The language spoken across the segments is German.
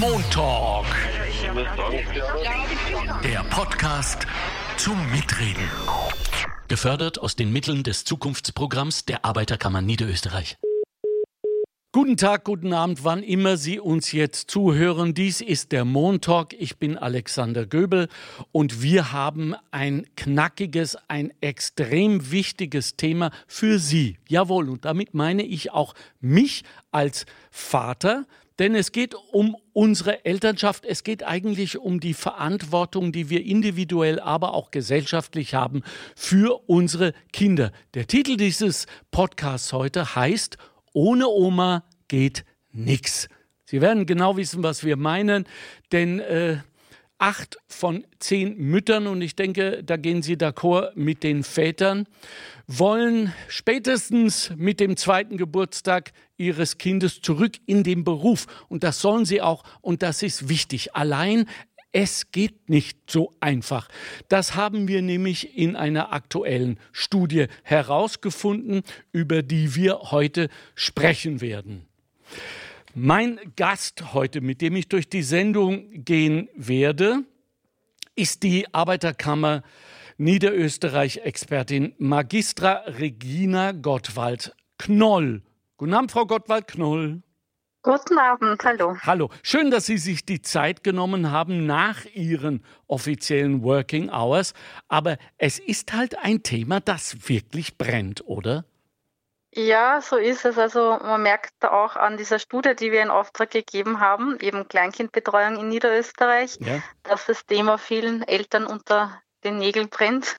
Montalk. Der Podcast zum Mitreden. Gefördert aus den Mitteln des Zukunftsprogramms der Arbeiterkammer Niederösterreich. Guten Tag, guten Abend, wann immer Sie uns jetzt zuhören. Dies ist der Montalk. Ich bin Alexander Göbel und wir haben ein knackiges, ein extrem wichtiges Thema für Sie. Jawohl, und damit meine ich auch mich als Vater, denn es geht um unsere Elternschaft, es geht eigentlich um die Verantwortung, die wir individuell, aber auch gesellschaftlich haben für unsere Kinder. Der Titel dieses Podcasts heute heißt ohne Oma geht nichts. Sie werden genau wissen, was wir meinen, denn äh, acht von zehn Müttern, und ich denke, da gehen Sie d'accord mit den Vätern, wollen spätestens mit dem zweiten Geburtstag ihres Kindes zurück in den Beruf. Und das sollen sie auch, und das ist wichtig. Allein es geht nicht so einfach. Das haben wir nämlich in einer aktuellen Studie herausgefunden, über die wir heute sprechen werden. Mein Gast heute, mit dem ich durch die Sendung gehen werde, ist die Arbeiterkammer Niederösterreich-Expertin Magistra Regina Gottwald Knoll. Guten Abend, Frau Gottwald Knoll. Guten Abend, hallo. Hallo, schön, dass Sie sich die Zeit genommen haben nach Ihren offiziellen Working Hours. Aber es ist halt ein Thema, das wirklich brennt, oder? Ja, so ist es. Also man merkt auch an dieser Studie, die wir in Auftrag gegeben haben, eben Kleinkindbetreuung in Niederösterreich, ja. dass das Thema vielen Eltern unter den Nägeln brennt,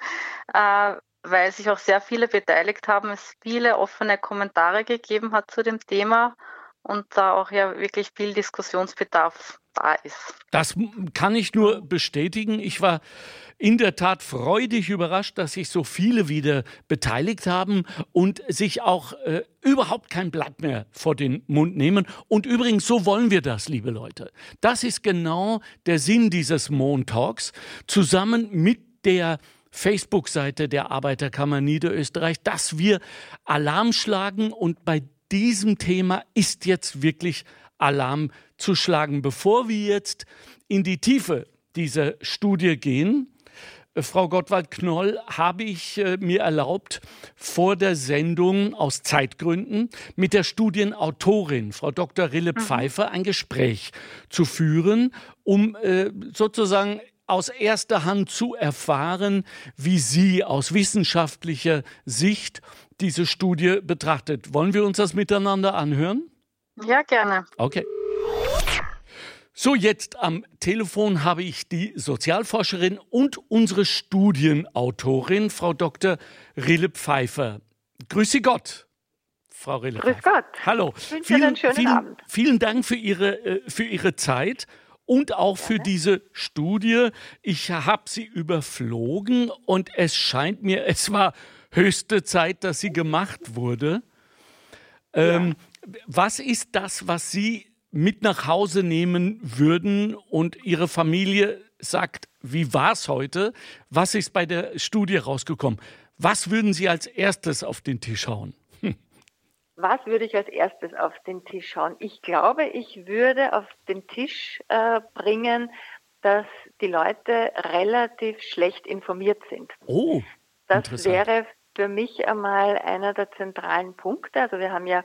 äh, weil sich auch sehr viele beteiligt haben, es viele offene Kommentare gegeben hat zu dem Thema und da auch ja wirklich viel Diskussionsbedarf da ist. Das kann ich nur bestätigen. Ich war in der Tat freudig überrascht, dass sich so viele wieder beteiligt haben und sich auch äh, überhaupt kein Blatt mehr vor den Mund nehmen. Und übrigens, so wollen wir das, liebe Leute. Das ist genau der Sinn dieses Montalks, zusammen mit der Facebook-Seite der Arbeiterkammer Niederösterreich, dass wir Alarm schlagen und bei diesem Thema ist jetzt wirklich Alarm zu schlagen. Bevor wir jetzt in die Tiefe dieser Studie gehen, äh, Frau Gottwald-Knoll, habe ich äh, mir erlaubt, vor der Sendung aus Zeitgründen mit der Studienautorin, Frau Dr. Rille mhm. Pfeiffer, ein Gespräch zu führen, um äh, sozusagen aus erster Hand zu erfahren, wie sie aus wissenschaftlicher Sicht diese Studie betrachtet. Wollen wir uns das miteinander anhören? Ja, gerne. Okay. So, jetzt am Telefon habe ich die Sozialforscherin und unsere Studienautorin, Frau Dr. Rille Pfeiffer. Grüße Gott. Frau Rille. Grüß Gott. Hallo. Ich wünsche vielen, einen schönen vielen, Abend. Vielen Dank für Ihre, äh, für Ihre Zeit und auch für diese Studie. Ich habe sie überflogen und es scheint mir, es war höchste Zeit, dass sie gemacht wurde. Ähm, ja. Was ist das, was Sie mit nach Hause nehmen würden und Ihre Familie sagt, wie war es heute? Was ist bei der Studie rausgekommen? Was würden Sie als erstes auf den Tisch hauen? Was würde ich als erstes auf den Tisch hauen? Ich glaube, ich würde auf den Tisch äh, bringen, dass die Leute relativ schlecht informiert sind. Oh, das wäre für mich einmal einer der zentralen Punkte. Also wir haben ja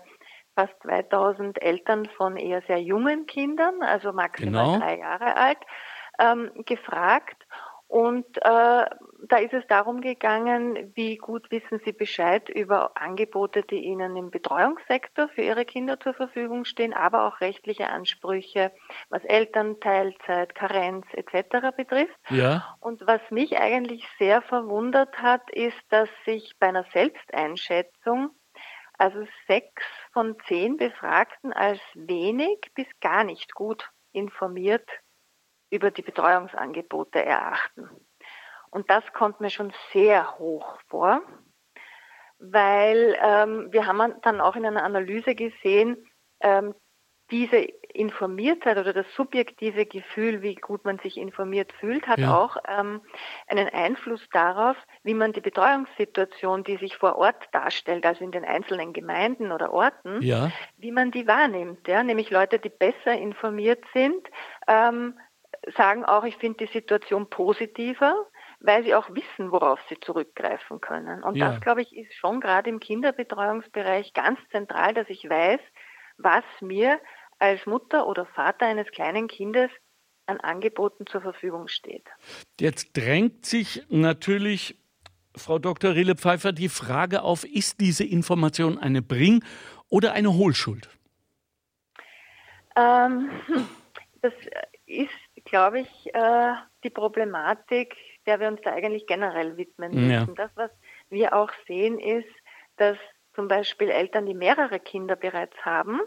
fast 2000 Eltern von eher sehr jungen Kindern, also maximal genau. drei Jahre alt, ähm, gefragt. Und äh, da ist es darum gegangen, wie gut wissen Sie Bescheid über Angebote, die Ihnen im Betreuungssektor für Ihre Kinder zur Verfügung stehen, aber auch rechtliche Ansprüche, was Elternteilzeit, Karenz etc. betrifft. Ja. Und was mich eigentlich sehr verwundert hat, ist, dass sich bei einer Selbsteinschätzung also sechs von zehn Befragten als wenig bis gar nicht gut informiert über die Betreuungsangebote erachten. Und das kommt mir schon sehr hoch vor, weil ähm, wir haben dann auch in einer Analyse gesehen, ähm, diese Informiertheit oder das subjektive Gefühl, wie gut man sich informiert fühlt, hat ja. auch ähm, einen Einfluss darauf, wie man die Betreuungssituation, die sich vor Ort darstellt, also in den einzelnen Gemeinden oder Orten, ja. wie man die wahrnimmt. Ja? Nämlich Leute, die besser informiert sind, ähm, sagen auch, ich finde die Situation positiver, weil sie auch wissen, worauf sie zurückgreifen können. Und ja. das, glaube ich, ist schon gerade im Kinderbetreuungsbereich ganz zentral, dass ich weiß, was mir als Mutter oder Vater eines kleinen Kindes an Angeboten zur Verfügung steht. Jetzt drängt sich natürlich, Frau Dr. Rille Pfeiffer, die Frage auf, ist diese Information eine Bring- oder eine Hohlschuld? Ähm, das ist, glaube ich, äh, die Problematik, der wir uns da eigentlich generell widmen müssen. Ja. Das, was wir auch sehen, ist, dass zum Beispiel Eltern, die mehrere Kinder bereits haben,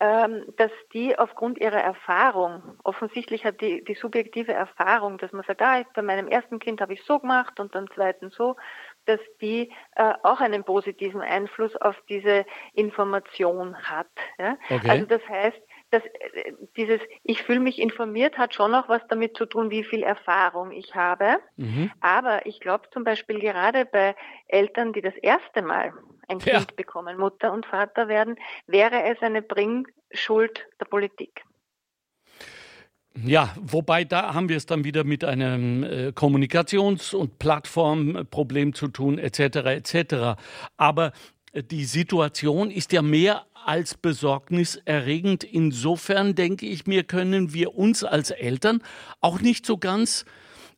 ähm, dass die aufgrund ihrer Erfahrung, offensichtlich hat die, die subjektive Erfahrung, dass man sagt, ah, bei meinem ersten Kind habe ich so gemacht und beim zweiten so, dass die äh, auch einen positiven Einfluss auf diese Information hat. Ja? Okay. Also das heißt, dass äh, dieses Ich fühle mich informiert hat schon auch was damit zu tun, wie viel Erfahrung ich habe. Mhm. Aber ich glaube zum Beispiel gerade bei Eltern, die das erste Mal ein ja. Kind bekommen, Mutter und Vater werden, wäre es eine Bringschuld der Politik. Ja, wobei da haben wir es dann wieder mit einem äh, Kommunikations- und Plattformproblem zu tun, etc. etc. Aber äh, die Situation ist ja mehr als besorgniserregend. Insofern denke ich mir, können wir uns als Eltern auch nicht so ganz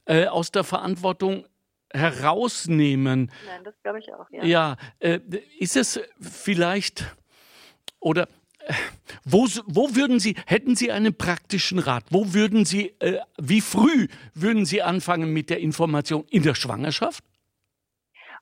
äh, aus der Verantwortung herausnehmen. Nein, das glaube ich auch, ja. Ja, äh, ist es vielleicht oder äh, wo, wo würden Sie, hätten Sie einen praktischen Rat? Wo würden Sie, äh, wie früh würden Sie anfangen mit der Information? In der Schwangerschaft?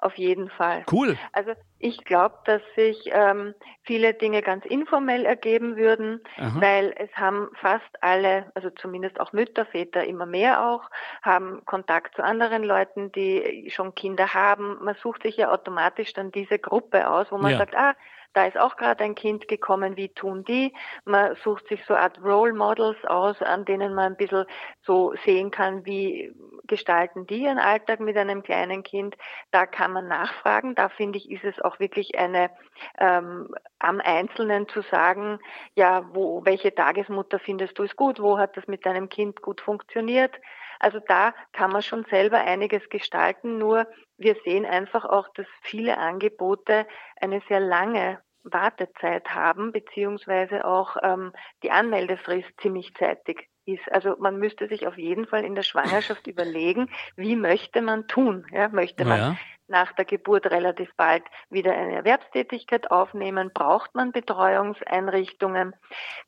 Auf jeden Fall. Cool. Also ich glaube, dass sich ähm, viele Dinge ganz informell ergeben würden, Aha. weil es haben fast alle, also zumindest auch Mütter, Väter immer mehr auch, haben Kontakt zu anderen Leuten, die schon Kinder haben. Man sucht sich ja automatisch dann diese Gruppe aus, wo man ja. sagt, ah, da ist auch gerade ein Kind gekommen, wie tun die? Man sucht sich so Art Role Models aus, an denen man ein bisschen so sehen kann, wie gestalten die ihren Alltag mit einem kleinen Kind. Da kann man nachfragen. Da finde ich, ist es auch wirklich eine ähm, am Einzelnen zu sagen, ja, wo, welche Tagesmutter findest du es gut? Wo hat das mit deinem Kind gut funktioniert? Also da kann man schon selber einiges gestalten, nur wir sehen einfach auch, dass viele Angebote eine sehr lange Wartezeit haben, beziehungsweise auch ähm, die Anmeldefrist ziemlich zeitig ist. Also man müsste sich auf jeden Fall in der Schwangerschaft überlegen, wie möchte man tun? Ja, möchte man ja. nach der Geburt relativ bald wieder eine Erwerbstätigkeit aufnehmen? Braucht man Betreuungseinrichtungen?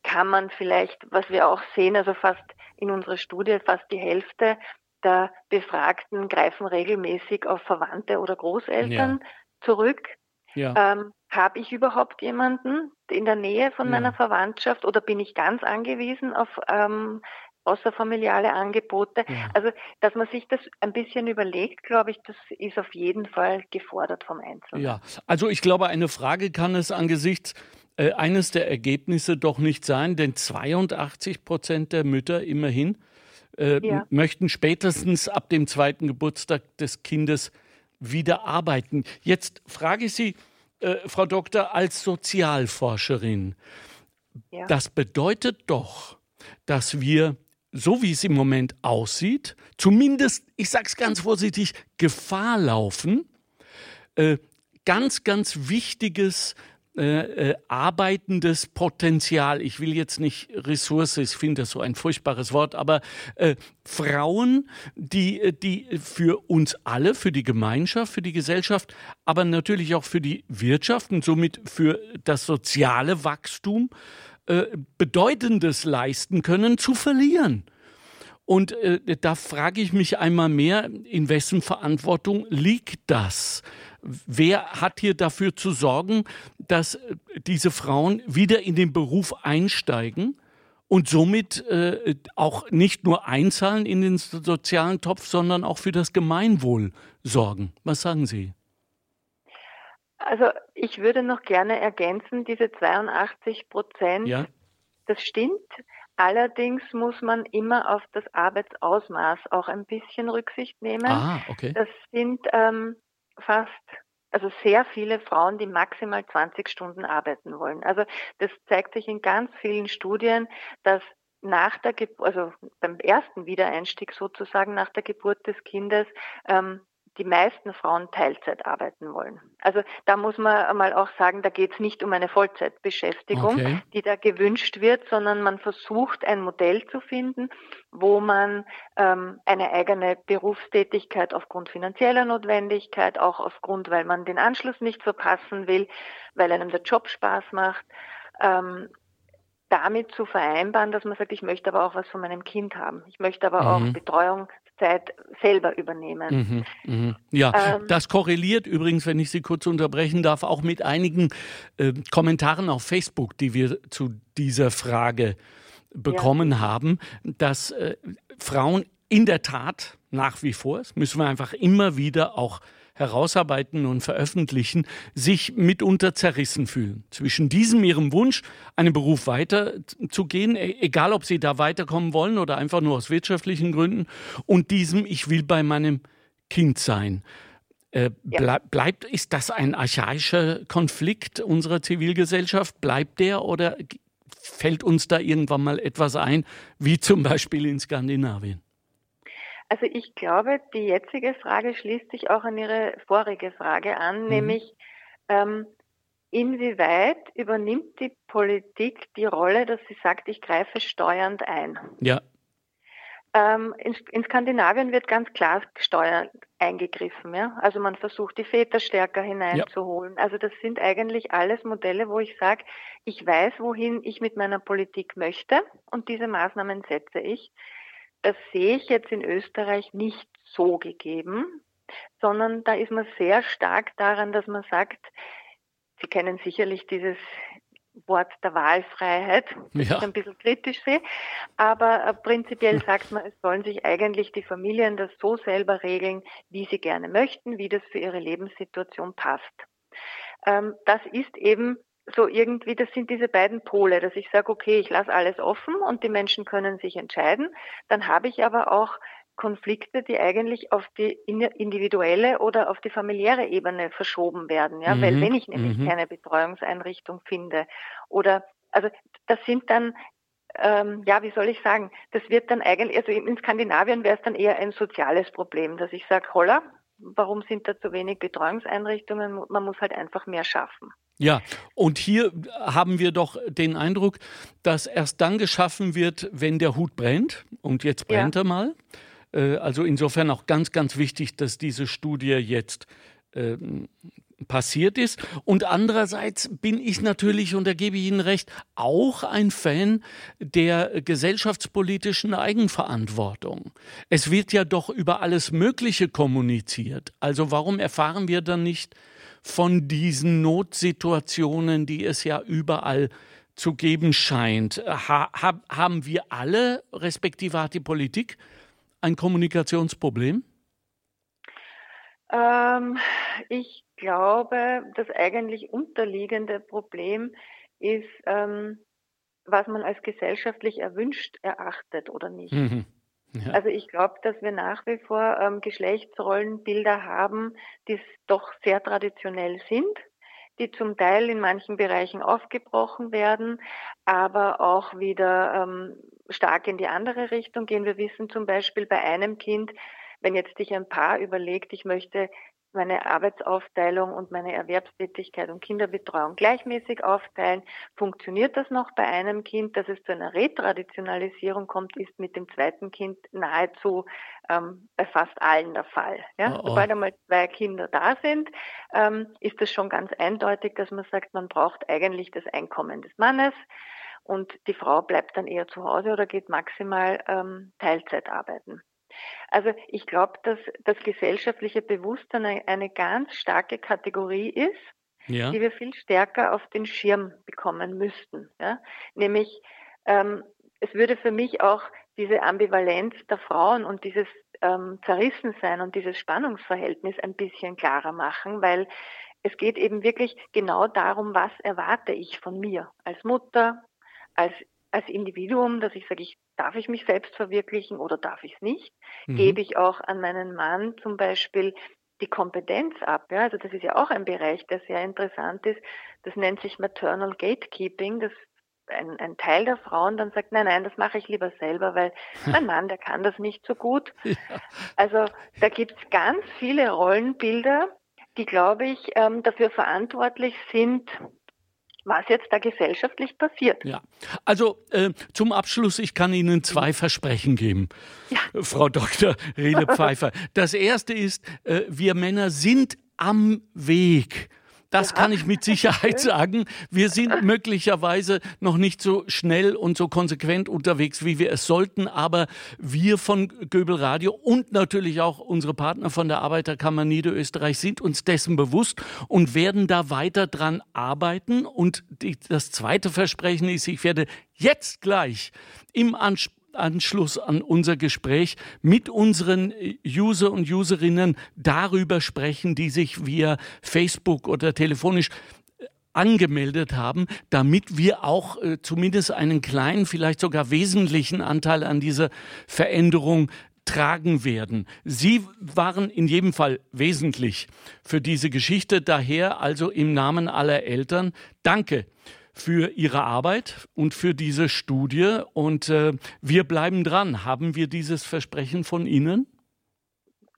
Kann man vielleicht, was wir auch sehen, also fast in unserer Studie, fast die Hälfte der Befragten greifen regelmäßig auf Verwandte oder Großeltern ja. zurück. Ja. Ähm, Habe ich überhaupt jemanden in der Nähe von ja. meiner Verwandtschaft oder bin ich ganz angewiesen auf ähm, außerfamiliale Angebote? Ja. Also, dass man sich das ein bisschen überlegt, glaube ich, das ist auf jeden Fall gefordert vom Einzelnen. Ja, also ich glaube, eine Frage kann es angesichts äh, eines der Ergebnisse doch nicht sein, denn 82 Prozent der Mütter immerhin äh, ja. möchten spätestens ab dem zweiten Geburtstag des Kindes wieder arbeiten. Jetzt frage ich Sie, äh, Frau Doktor, als Sozialforscherin, ja. das bedeutet doch, dass wir, so wie es im Moment aussieht, zumindest, ich sage es ganz vorsichtig, Gefahr laufen, äh, ganz, ganz wichtiges äh, äh, arbeitendes Potenzial, ich will jetzt nicht Ressource, ich finde das so ein furchtbares Wort, aber äh, Frauen, die, äh, die für uns alle, für die Gemeinschaft, für die Gesellschaft, aber natürlich auch für die Wirtschaft und somit für das soziale Wachstum äh, Bedeutendes leisten können, zu verlieren. Und äh, da frage ich mich einmal mehr, in wessen Verantwortung liegt das? Wer hat hier dafür zu sorgen, dass äh, diese Frauen wieder in den Beruf einsteigen und somit äh, auch nicht nur einzahlen in den sozialen Topf, sondern auch für das Gemeinwohl sorgen? Was sagen Sie? Also ich würde noch gerne ergänzen, diese 82 Prozent ja Das stimmt. Allerdings muss man immer auf das Arbeitsausmaß auch ein bisschen Rücksicht nehmen. Ah, okay. Das sind ähm, fast, also sehr viele Frauen, die maximal 20 Stunden arbeiten wollen. Also das zeigt sich in ganz vielen Studien, dass nach der Geburt, also beim ersten Wiedereinstieg sozusagen nach der Geburt des Kindes, ähm, die meisten Frauen Teilzeit arbeiten wollen. Also da muss man mal auch sagen, da geht es nicht um eine Vollzeitbeschäftigung, okay. die da gewünscht wird, sondern man versucht ein Modell zu finden, wo man ähm, eine eigene Berufstätigkeit aufgrund finanzieller Notwendigkeit, auch aufgrund, weil man den Anschluss nicht verpassen will, weil einem der Job Spaß macht, ähm, damit zu vereinbaren, dass man sagt, ich möchte aber auch was von meinem Kind haben. Ich möchte aber mhm. auch Betreuung Zeit selber übernehmen. Mhm, mh. Ja, ähm, das korreliert übrigens, wenn ich Sie kurz unterbrechen darf, auch mit einigen äh, Kommentaren auf Facebook, die wir zu dieser Frage bekommen ja. haben, dass äh, Frauen in der Tat nach wie vor, das müssen wir einfach immer wieder auch herausarbeiten und veröffentlichen, sich mitunter zerrissen fühlen. Zwischen diesem ihrem Wunsch, einen Beruf weiterzugehen, e-, egal ob sie da weiterkommen wollen oder einfach nur aus wirtschaftlichen Gründen, und diesem, ich will bei meinem Kind sein. Äh, ja. bleibt, ist das ein archaischer Konflikt unserer Zivilgesellschaft? Bleibt der oder fällt uns da irgendwann mal etwas ein, wie zum Beispiel in Skandinavien? Also ich glaube, die jetzige Frage schließt sich auch an Ihre vorige Frage an, mhm. nämlich ähm, inwieweit übernimmt die Politik die Rolle, dass sie sagt, ich greife steuernd ein? Ja. Ähm, in, in, Skandinavien wird ganz klar steuernd eingegriffen. Ja? Also man versucht, die Väter stärker hineinzuholen. Ja. Also das sind eigentlich alles Modelle, wo ich sage, ich weiß, wohin ich mit meiner Politik möchte und diese Maßnahmen setze ich. Das sehe ich jetzt in Österreich nicht so gegeben, sondern da ist man sehr stark daran, dass man sagt, Sie kennen sicherlich dieses Wort der Wahlfreiheit, das ja. ich ein bisschen kritisch sehe, aber äh, prinzipiell sagt man, es sollen sich eigentlich die Familien das so selber regeln, wie sie gerne möchten, wie das für ihre Lebenssituation passt. Ähm, das ist eben so irgendwie, das sind diese beiden Pole, dass ich sage, okay, ich lasse alles offen und die Menschen können sich entscheiden. Dann habe ich aber auch Konflikte, die eigentlich auf die individuelle oder auf die familiäre Ebene verschoben werden. Ja, mhm. weil wenn ich nämlich mhm. keine Betreuungseinrichtung finde oder also das sind dann ähm, ja, wie soll ich sagen, das wird dann eigentlich, also in Skandinavien wäre es dann eher ein soziales Problem, dass ich sage, holla, warum sind da zu wenig Betreuungseinrichtungen? Man muss halt einfach mehr schaffen. Ja, und hier haben wir doch den Eindruck, dass erst dann geschaffen wird, wenn der Hut brennt. Und jetzt brennt ja. er mal. Äh, also insofern auch ganz, ganz wichtig, dass diese Studie jetzt äh, passiert ist. Und andererseits bin ich natürlich, und da gebe ich Ihnen recht, auch ein Fan der gesellschaftspolitischen Eigenverantwortung. Es wird ja doch über alles Mögliche kommuniziert. Also warum erfahren wir dann nicht von diesen Notsituationen, die es ja überall zu geben scheint? Ha, ha, haben wir alle, respektive hat die Politik, ein Kommunikationsproblem? Ähm, ich glaube, das eigentlich unterliegende Problem ist, ähm, was man als gesellschaftlich erwünscht erachtet oder nicht. Mhm. Ja. Also ich glaube, dass wir nach wie vor ähm, Geschlechtsrollenbilder haben, die doch sehr traditionell sind, die zum Teil in manchen Bereichen aufgebrochen werden, aber auch wieder ähm, stark in die andere Richtung gehen. Wir wissen zum Beispiel bei einem Kind, wenn jetzt sich ein Paar überlegt, ich möchte meine Arbeitsaufteilung und meine Erwerbstätigkeit und Kinderbetreuung gleichmäßig aufteilen. Funktioniert das noch bei einem Kind? Dass es zu einer Retraditionalisierung kommt, ist mit dem zweiten Kind nahezu ähm, bei fast allen der Fall. Ja? Oh, oh. Sobald einmal zwei Kinder da sind, ähm, ist es schon ganz eindeutig, dass man sagt, man braucht eigentlich das Einkommen des Mannes und die Frau bleibt dann eher zu Hause oder geht maximal ähm, Teilzeit arbeiten. Also ich glaube, dass das gesellschaftliche Bewusstsein eine, eine ganz starke Kategorie ist, ja. die wir viel stärker auf den Schirm bekommen müssten. Ja? Nämlich, ähm, es würde für mich auch diese Ambivalenz der Frauen und dieses ähm, Zerrissensein und dieses Spannungsverhältnis ein bisschen klarer machen, weil es geht eben wirklich genau darum, was erwarte ich von mir als Mutter, als als Individuum, dass ich sage, ich darf ich mich selbst verwirklichen oder darf ich es nicht? Mhm. Gebe ich auch an meinen Mann zum Beispiel die Kompetenz ab. Ja? Also das ist ja auch ein Bereich, der sehr interessant ist. Das nennt sich Maternal Gatekeeping. Das ein, ein Teil der Frauen dann sagt, nein, nein, das mache ich lieber selber, weil mein Mann, der kann das nicht so gut. Ja. Also da gibt es ganz viele Rollenbilder, die, glaube ich, ähm, dafür verantwortlich sind, was jetzt da gesellschaftlich passiert. Ja, also äh, zum Abschluss, ich kann Ihnen zwei Versprechen geben, ja. Frau Dr. Rede Pfeiffer. Das erste ist, äh, wir Männer sind am Weg. Das ja. kann ich mit Sicherheit sagen. Wir sind möglicherweise noch nicht so schnell und so konsequent unterwegs, wie wir es sollten, aber wir von Göbel Radio und natürlich auch unsere Partner von der Arbeiterkammer Niederösterreich sind uns dessen bewusst und werden da weiter dran arbeiten. Und die, das zweite Versprechen ist, ich werde jetzt gleich im Anspruch Anschluss an unser Gespräch mit unseren User und Userinnen darüber sprechen, die sich via Facebook oder telefonisch äh, angemeldet haben, damit wir auch äh, zumindest einen kleinen, vielleicht sogar wesentlichen Anteil an dieser Veränderung tragen werden. Sie waren in jedem Fall wesentlich für diese Geschichte. Daher also im Namen aller Eltern danke für Ihre Arbeit und für diese Studie. Und äh, wir bleiben dran. Haben wir dieses Versprechen von Ihnen?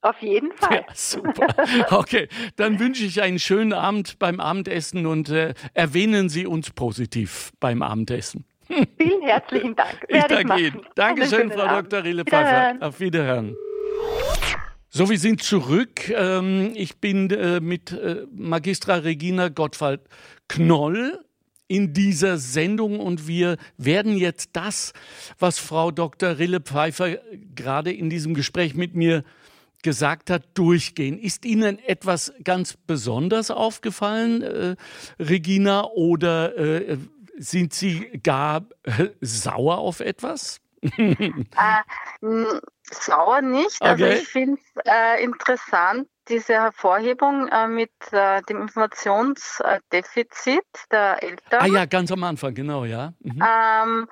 Auf jeden Fall. Ja, super. Okay, dann wünsche ich einen schönen Abend beim Abendessen und äh, erwähnen Sie uns positiv beim Abendessen. Vielen herzlichen Dank. Ich danke Ihnen. Dankeschön, Frau Abend. Dr. Rille Pfeiffer. Auf Wiederhören. So, wir sind zurück. Ähm, ich bin äh, mit äh, Magistra Regina Gottwald Knoll in dieser Sendung und wir werden jetzt das, was Frau Dr. Rille Pfeiffer gerade in diesem Gespräch mit mir gesagt hat, durchgehen. Ist Ihnen etwas ganz besonders aufgefallen, äh, Regina, oder äh, sind Sie gar äh, sauer auf etwas? äh, sauer nicht. Also okay. Also ich finde es äh, interessant, diese Hervorhebung äh, mit äh, dem Informationsdefizit der Eltern. Ah ja, ganz am Anfang, genau, ja. Mhm. Ähm,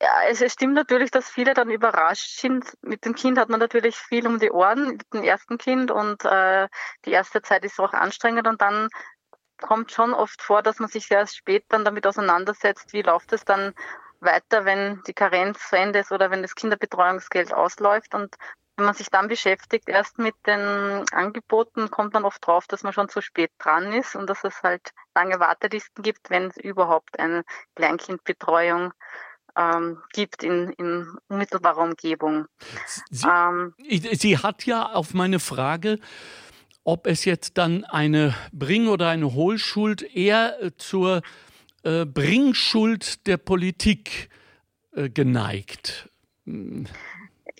ja, es, es, stimmt natürlich, dass viele dann überrascht sind. Mit dem Kind hat man natürlich viel um die Ohren, mit dem ersten Kind und äh, die erste Zeit ist auch anstrengend und dann kommt schon oft vor, dass man sich erst spät dann damit auseinandersetzt, wie läuft es dann weiter, wenn die Karenz zu Ende ist oder wenn das Kinderbetreuungsgeld ausläuft und wenn man sich dann beschäftigt, erst mit den Angeboten, kommt man oft drauf, dass man schon zu spät dran ist und dass es halt lange Wartelisten gibt, wenn es überhaupt eine Kleinkindbetreuung ähm, gibt in, in unmittelbarer Umgebung. Sie, ähm, Sie hat ja auf meine Frage, ob es jetzt dann eine Bring- oder eine Hohlschuld eher äh, zur äh, Bringschuld der Politik äh, geneigt.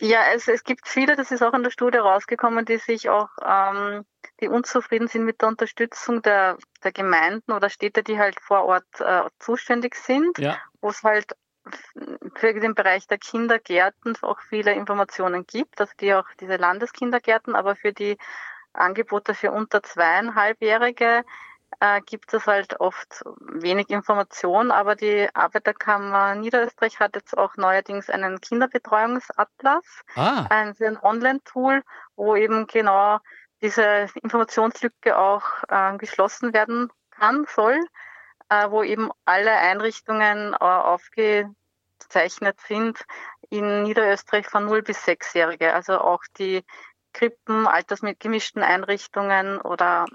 Ja, es, es gibt viele, das ist auch in der Studie rausgekommen, die sich auch, ähm, die unzufrieden sind mit der Unterstützung der, der Gemeinden oder Städte, die halt vor Ort äh, zuständig sind, ja. wo es halt für den Bereich der Kindergärten auch viele Informationen gibt, also die auch diese Landeskindergärten, aber für die Angebote für unter zweieinhalbjährige äh, gibt es halt oft wenig Information, aber die Arbeiterkammer Niederösterreich hat jetzt auch neuerdings einen Kinderbetreuungsatlas, ah. ein, ein Online-Tool, wo eben genau diese Informationslücke auch äh, geschlossen werden kann, soll, äh, wo eben alle Einrichtungen äh, aufgezeichnet sind in Niederösterreich von 0 bis 6-Jährige, also auch die Krippen, altersgemischten Einrichtungen oder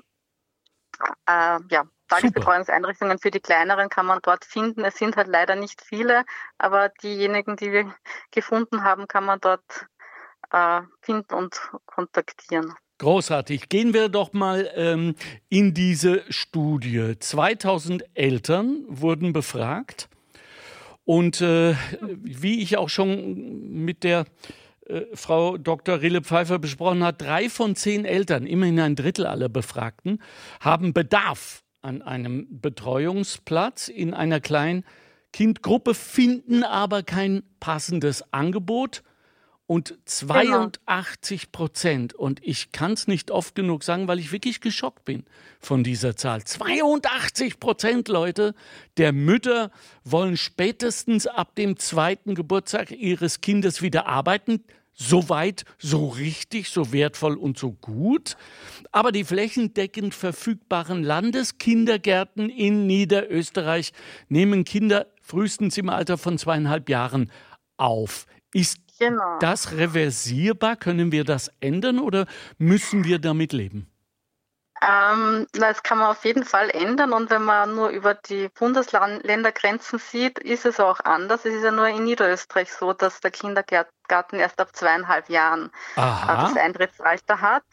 äh, ja, Tagesbetreuungseinrichtungen für die kleineren kann man dort finden. Es sind halt leider nicht viele, aber diejenigen, die wir gefunden haben, kann man dort äh, finden und kontaktieren. Großartig. Gehen wir doch mal ähm, in diese Studie. 2000 Eltern wurden befragt. Und äh, wie ich auch schon mit der äh, Frau Dr. Rille Pfeiffer besprochen hat, drei von zehn Eltern, immerhin ein Drittel aller Befragten, haben Bedarf an einem Betreuungsplatz in einer kleinen Kindgruppe, finden aber kein passendes Angebot und 82 Prozent. Und ich kann es nicht oft genug sagen, weil ich wirklich geschockt bin von dieser Zahl. 82 Prozent, Leute, der Mütter wollen spätestens ab dem zweiten Geburtstag ihres Kindes wieder arbeiten. So weit, so richtig, so wertvoll und so gut. Aber die flächendeckend verfügbaren Landeskindergärten in Niederösterreich nehmen Kinder frühestens im Alter von zweieinhalb Jahren auf. Ist Genau. Das reversierbar? Können wir das ändern oder müssen wir damit leben? Ähm, das kann man auf jeden Fall ändern und wenn man nur über die Bundesländergrenzen sieht, ist es auch anders. Es ist ja nur in Niederösterreich so, dass der Kindergarten erst ab zweieinhalb Jahren Aha. das Eintrittsalter hat.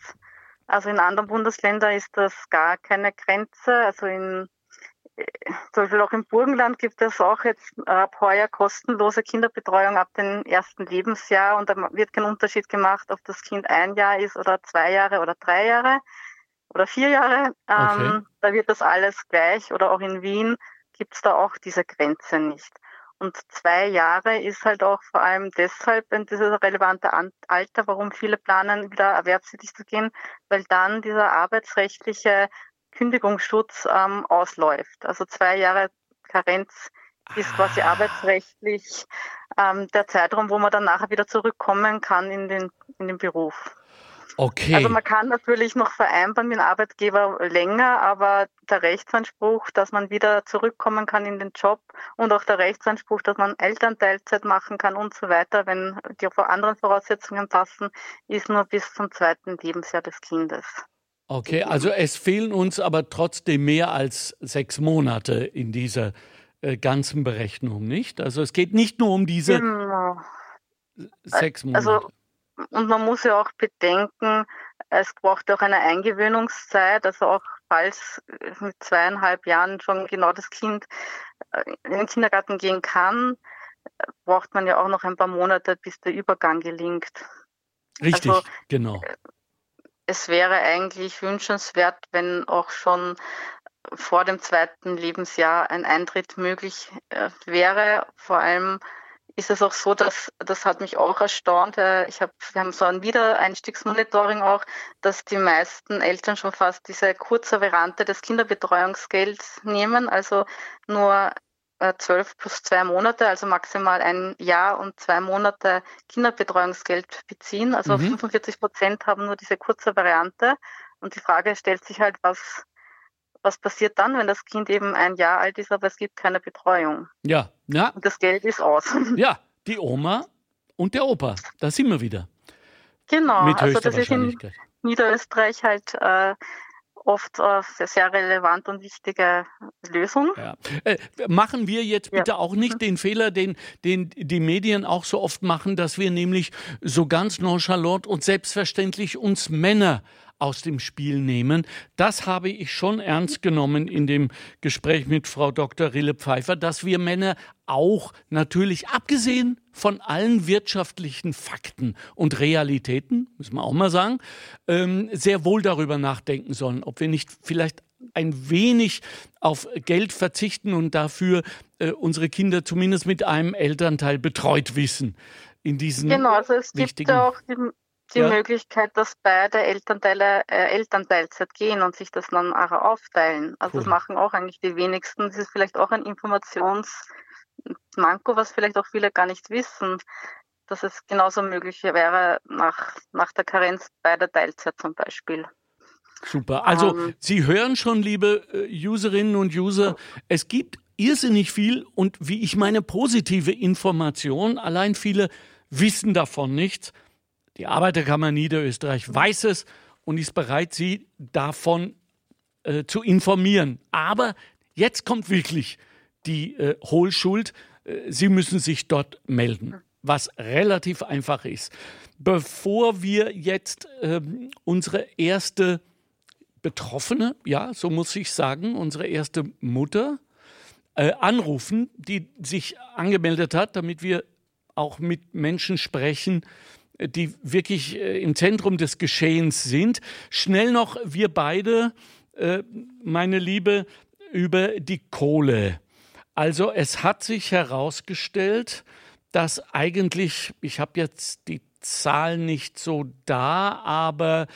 Also in anderen Bundesländern ist das gar keine Grenze. Also in zum Beispiel auch im Burgenland gibt es auch jetzt ab heuer kostenlose Kinderbetreuung ab dem ersten Lebensjahr und da wird kein Unterschied gemacht, ob das Kind ein Jahr ist oder zwei Jahre oder drei Jahre oder vier Jahre. Ähm, okay. da wird das alles gleich oder auch in Wien gibt es da auch diese Grenze nicht. Und zwei Jahre ist halt auch vor allem deshalb ein dieses relevante Alter, warum viele planen, wieder erwerbstätig zu gehen, weil dann dieser arbeitsrechtliche Kündigungsschutz ähm, ausläuft. Also zwei Jahre Karenz ist quasi ah. arbeitsrechtlich ähm, der Zeitraum, wo man dann nachher wieder zurückkommen kann in den, in den Beruf. Okay. Also man kann natürlich noch vereinbaren mit dem Arbeitgeber länger, aber der Rechtsanspruch, dass man wieder zurückkommen kann in den Job und auch der Rechtsanspruch, dass man Elternteilzeit machen kann und so weiter, wenn die anderen Voraussetzungen passen, ist nur bis zum zweiten Lebensjahr des Kindes. Okay, also es fehlen uns aber trotzdem mehr als sechs Monate in dieser äh, ganzen Berechnung, nicht? Also es geht nicht nur um diese genau. sechs also, Monate. Also, und man muss ja auch bedenken, es braucht auch eine Eingewöhnungszeit, also auch falls mit zweieinhalb Jahren schon genau das Kind äh, in den Kindergarten gehen kann, braucht man ja auch noch ein paar Monate, bis der Übergang gelingt. Richtig, also, genau. Äh, es wäre eigentlich wünschenswert, wenn auch schon vor dem zweiten Lebensjahr ein Eintritt möglich äh, wäre. Vor allem ist es auch so, dass das hat mich auch erstaunt. Äh, ich hab, wir haben so ein Wiedereinstiegsmonitoring auch, dass die meisten Eltern schon fast diese kurze Variante des Kinderbetreuungsgelds nehmen, also nur äh, zwölf plus zwei Monate, also maximal ein Jahr und zwei Monate Kinderbetreuungsgeld beziehen. Also mhm. 45 Prozent haben nur diese kurze Variante. Und die Frage stellt sich halt, was, was passiert dann, wenn das Kind eben ein Jahr alt ist, aber es gibt keine Betreuung? Ja, ja. Und das Geld ist aus. Ja, die Oma und der Opa, da sind wir wieder. Genau, Mit also das ist in Niederösterreich halt äh, oft äh, sehr relevant und wichtige Lösung. Ja. Äh, machen wir jetzt bitte ja. auch nicht den Fehler, den, den die Medien auch so oft machen, dass wir nämlich so ganz nonchalant und selbstverständlich uns Männer aus dem Spiel nehmen. Das habe ich schon ernst genommen in dem Gespräch mit Frau Dr. Rille Pfeiffer, dass wir Männer auch natürlich abgesehen von allen wirtschaftlichen Fakten und Realitäten, müssen wir auch mal sagen, ähm, sehr wohl darüber nachdenken sollen, ob wir nicht vielleicht ein wenig auf Geld verzichten und dafür äh, unsere Kinder zumindest mit einem Elternteil betreut wissen. In diesen genau, also es gibt auch die, die ja. Möglichkeit, dass beide Elternteile äh, Elternteilzeit gehen und sich das dann auch aufteilen. Also cool. das machen auch eigentlich die wenigsten. Das ist vielleicht auch ein Informationsmanko, was vielleicht auch viele gar nicht wissen, dass es genauso möglich wäre nach, nach der Karenz bei der Teilzeit zum Beispiel. Super. Also um, ähm. Sie hören schon, liebe äh, Userinnen und User, es gibt irrsinnig viel und wie ich meine positive Information, allein viele wissen davon nichts. Die Arbeiterkammer Niederösterreich weiß es und ist bereit, Sie davon äh, zu informieren. Aber jetzt kommt wirklich die äh, Hohlschuld. Äh, Sie müssen sich dort melden, was relativ einfach ist. Bevor wir jetzt ähm, unsere erste Betroffene, ja, so muss ich sagen, unsere erste Mutter äh, anrufen, die sich angemeldet hat, damit wir auch mit Menschen sprechen, die wirklich äh, im Zentrum des Geschehens sind. Schnell noch wir beide, äh, meine Liebe, über die Kohle. Also es hat sich herausgestellt, dass eigentlich, ich habe jetzt die Zahl nicht so da, aber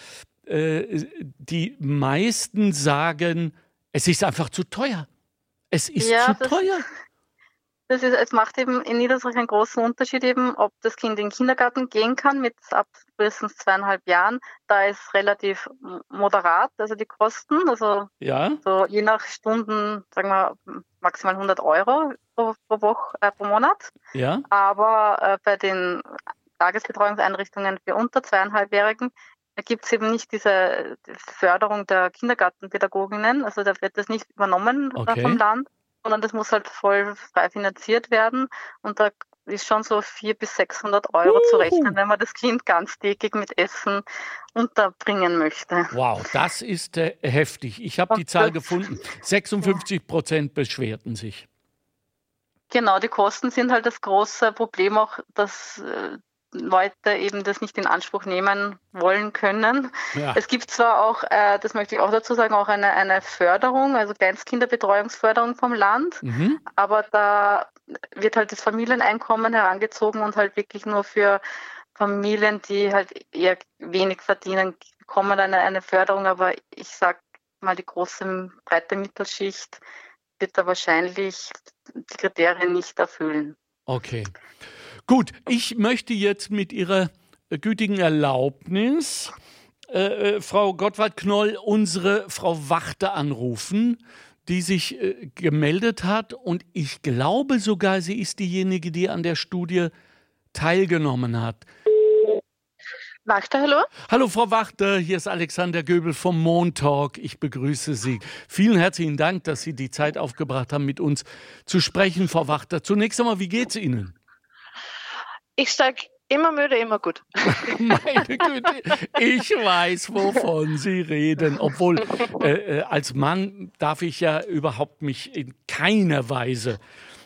äh, die meisten sagen, es ist einfach zu teuer. Es ist ja, zu teuer. Das ist, es macht eben in Niederösterreich einen großen Unterschied eben, ob das Kind in den Kindergarten gehen kann mit ab frühestens zweieinhalb Jahren. Da ist relativ moderat, also die Kosten, also ja. so je nach Stunden, sagen wir maximal 100 Euro pro, pro Woche, äh, pro Monat. Ja. Aber äh, bei den Tagesbetreuungseinrichtungen für unter zweieinhalbjährigen gibt es eben nicht diese Förderung der Kindergartenpädagoginnen, also da wird das nicht übernommen äh, okay. vom Land sondern das muss halt voll frei finanziert werden. Und da ist schon so 400 bis 600 Euro uh. zu rechnen, wenn man das Kind ganztägig mit Essen unterbringen möchte. Wow, das ist äh, heftig. Ich habe die Zahl gefunden. 56 Prozent beschwerten sich. Genau, die Kosten sind halt das große Problem auch, dass äh, Leute eben das nicht in Anspruch nehmen wollen können. Ja. Es gibt zwar auch, äh, das möchte ich auch dazu sagen, auch eine, eine Förderung, also Kleinstkinderbetreuungsförderung vom Land, mhm. aber da wird halt das Familieneinkommen herangezogen und halt wirklich nur für Familien, die halt eher wenig verdienen, bekommen eine, eine Förderung, aber ich sag mal, die große, breite Mittelschicht wird da wahrscheinlich die Kriterien nicht erfüllen. Okay. Gut, ich möchte jetzt mit Ihrer gütigen Erlaubnis äh, äh, Frau Gottwald-Knoll unsere Frau Wachter anrufen, die sich äh, gemeldet hat. Und ich glaube sogar, sie ist diejenige, die an der Studie teilgenommen hat. Wachter, hallo? Hallo, Frau Wachter, hier ist Alexander Göbel vom Montalk. Ich begrüße Sie. Vielen herzlichen Dank, dass Sie die Zeit aufgebracht haben, mit uns zu sprechen, Frau Wachter. Zunächst einmal, wie geht es Ihnen? Ich sage immer müde, immer gut. Meine Güte, ich weiß, wovon Sie reden. Obwohl, äh, äh, als Mann darf ich ja überhaupt mich in keiner Weise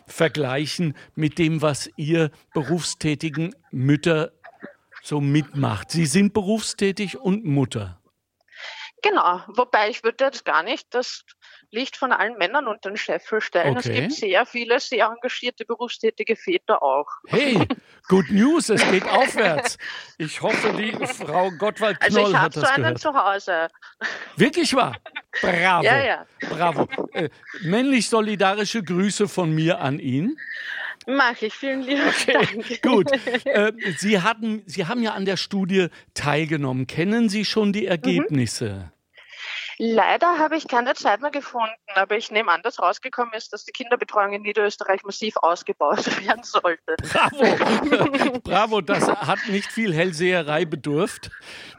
vergleichen mit dem, was ihr berufstätigen Mütter so mitmacht. Sie sind berufstätig und Mutter. Genau, wobei ich würde jetzt gar nicht das Licht von allen Männern unter den Scheffel stellen. Okay. Es gibt sehr viele sehr engagierte berufstätige Väter auch. Hey, good news, es geht aufwärts. Ich hoffe, die Frau Gottwald Knoll also hat das gehört. Ich habe so einen zu Hause. Wirklich wahr? Bravo. Ja, ja. Bravo. Äh, männlich solidarische Grüße von mir an ihn. Mache ich, vielen lieben okay, Dank. Gut. Äh, Sie, hatten, Sie haben ja an der Studie teilgenommen. Kennen Sie schon die Ergebnisse? Mhm. Leider habe ich keine Zeit mehr gefunden, aber ich nehme an, dass rausgekommen ist, dass die Kinderbetreuung in Niederösterreich massiv ausgebaut werden sollte. Bravo! Bravo, das hat nicht viel Hellseherei bedurft.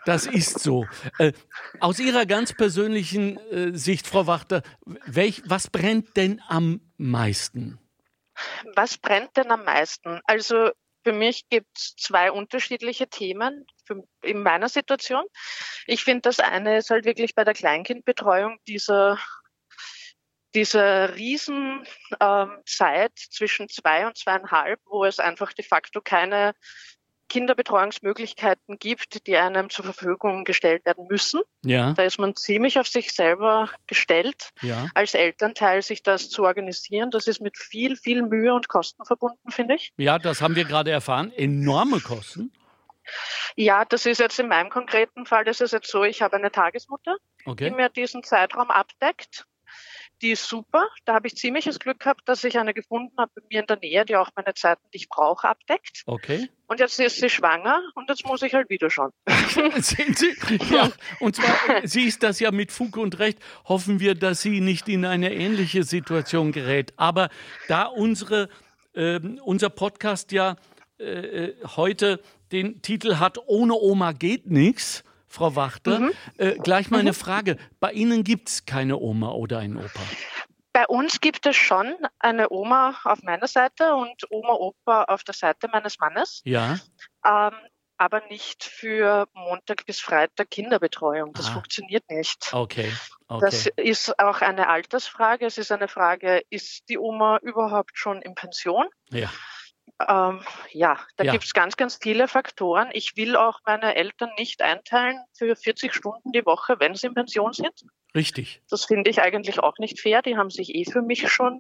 Das ist so. Äh, aus Ihrer ganz persönlichen äh, Sicht, Frau Wachter, welch, was brennt denn am meisten? Was brennt denn am meisten? Also für mich gibt es zwei unterschiedliche Themen für, in meiner Situation. Ich finde, das eine ist halt wirklich bei der Kleinkindbetreuung dieser diese Riesenzeit ähm, zwischen zwei und zweieinhalb, wo es einfach de facto keine Kinderbetreuungsmöglichkeiten gibt, die einem zur Verfügung gestellt werden müssen. Ja. Da ist man ziemlich auf sich selber gestellt, ja. als Elternteil sich das zu organisieren. Das ist mit viel, viel Mühe und Kosten verbunden, finde ich. Ja, das haben wir gerade erfahren. Enorme Kosten. Ja, das ist jetzt in meinem konkreten Fall, das ist jetzt so, ich habe eine Tagesmutter, okay. die mir diesen Zeitraum abdeckt die ist super. Da habe ich ziemliches Glück gehabt, dass ich eine gefunden habe bei mir in der Nähe, die auch meine Zeiten, die ich brauche, abdeckt. Okay. Und jetzt ist sie schwanger und jetzt muss ich halt wieder schauen. Sind sie? Ja, und zwar, sie ist das ja mit Fug und Recht. Hoffen wir, dass sie nicht in eine ähnliche Situation gerät. Aber da unsere, äh, unser Podcast ja äh, äh, heute den Titel hat, ohne Oma geht nichts, Frau Wachter. Mhm. Äh, gleich mal eine mhm. Frage. Bei Ihnen gibt es keine Oma oder einen Opa? Bei uns gibt es schon eine Oma auf meiner Seite und Oma, Opa auf der Seite meines Mannes. Ja. Ähm, aber nicht für Montag bis Freitag Kinderbetreuung. Das ah. funktioniert nicht. Okay. okay. Das ist auch eine Altersfrage. Es ist eine Frage, ist die Oma überhaupt schon in Pension? Ja. Ähm, ja, da ja. gibt es ganz, ganz viele Faktoren. Ich will auch meine Eltern nicht einteilen für 40 Stunden die Woche, wenn sie in Pension sind. Richtig. Das finde ich eigentlich auch nicht fair. Die haben sich eh für mich schon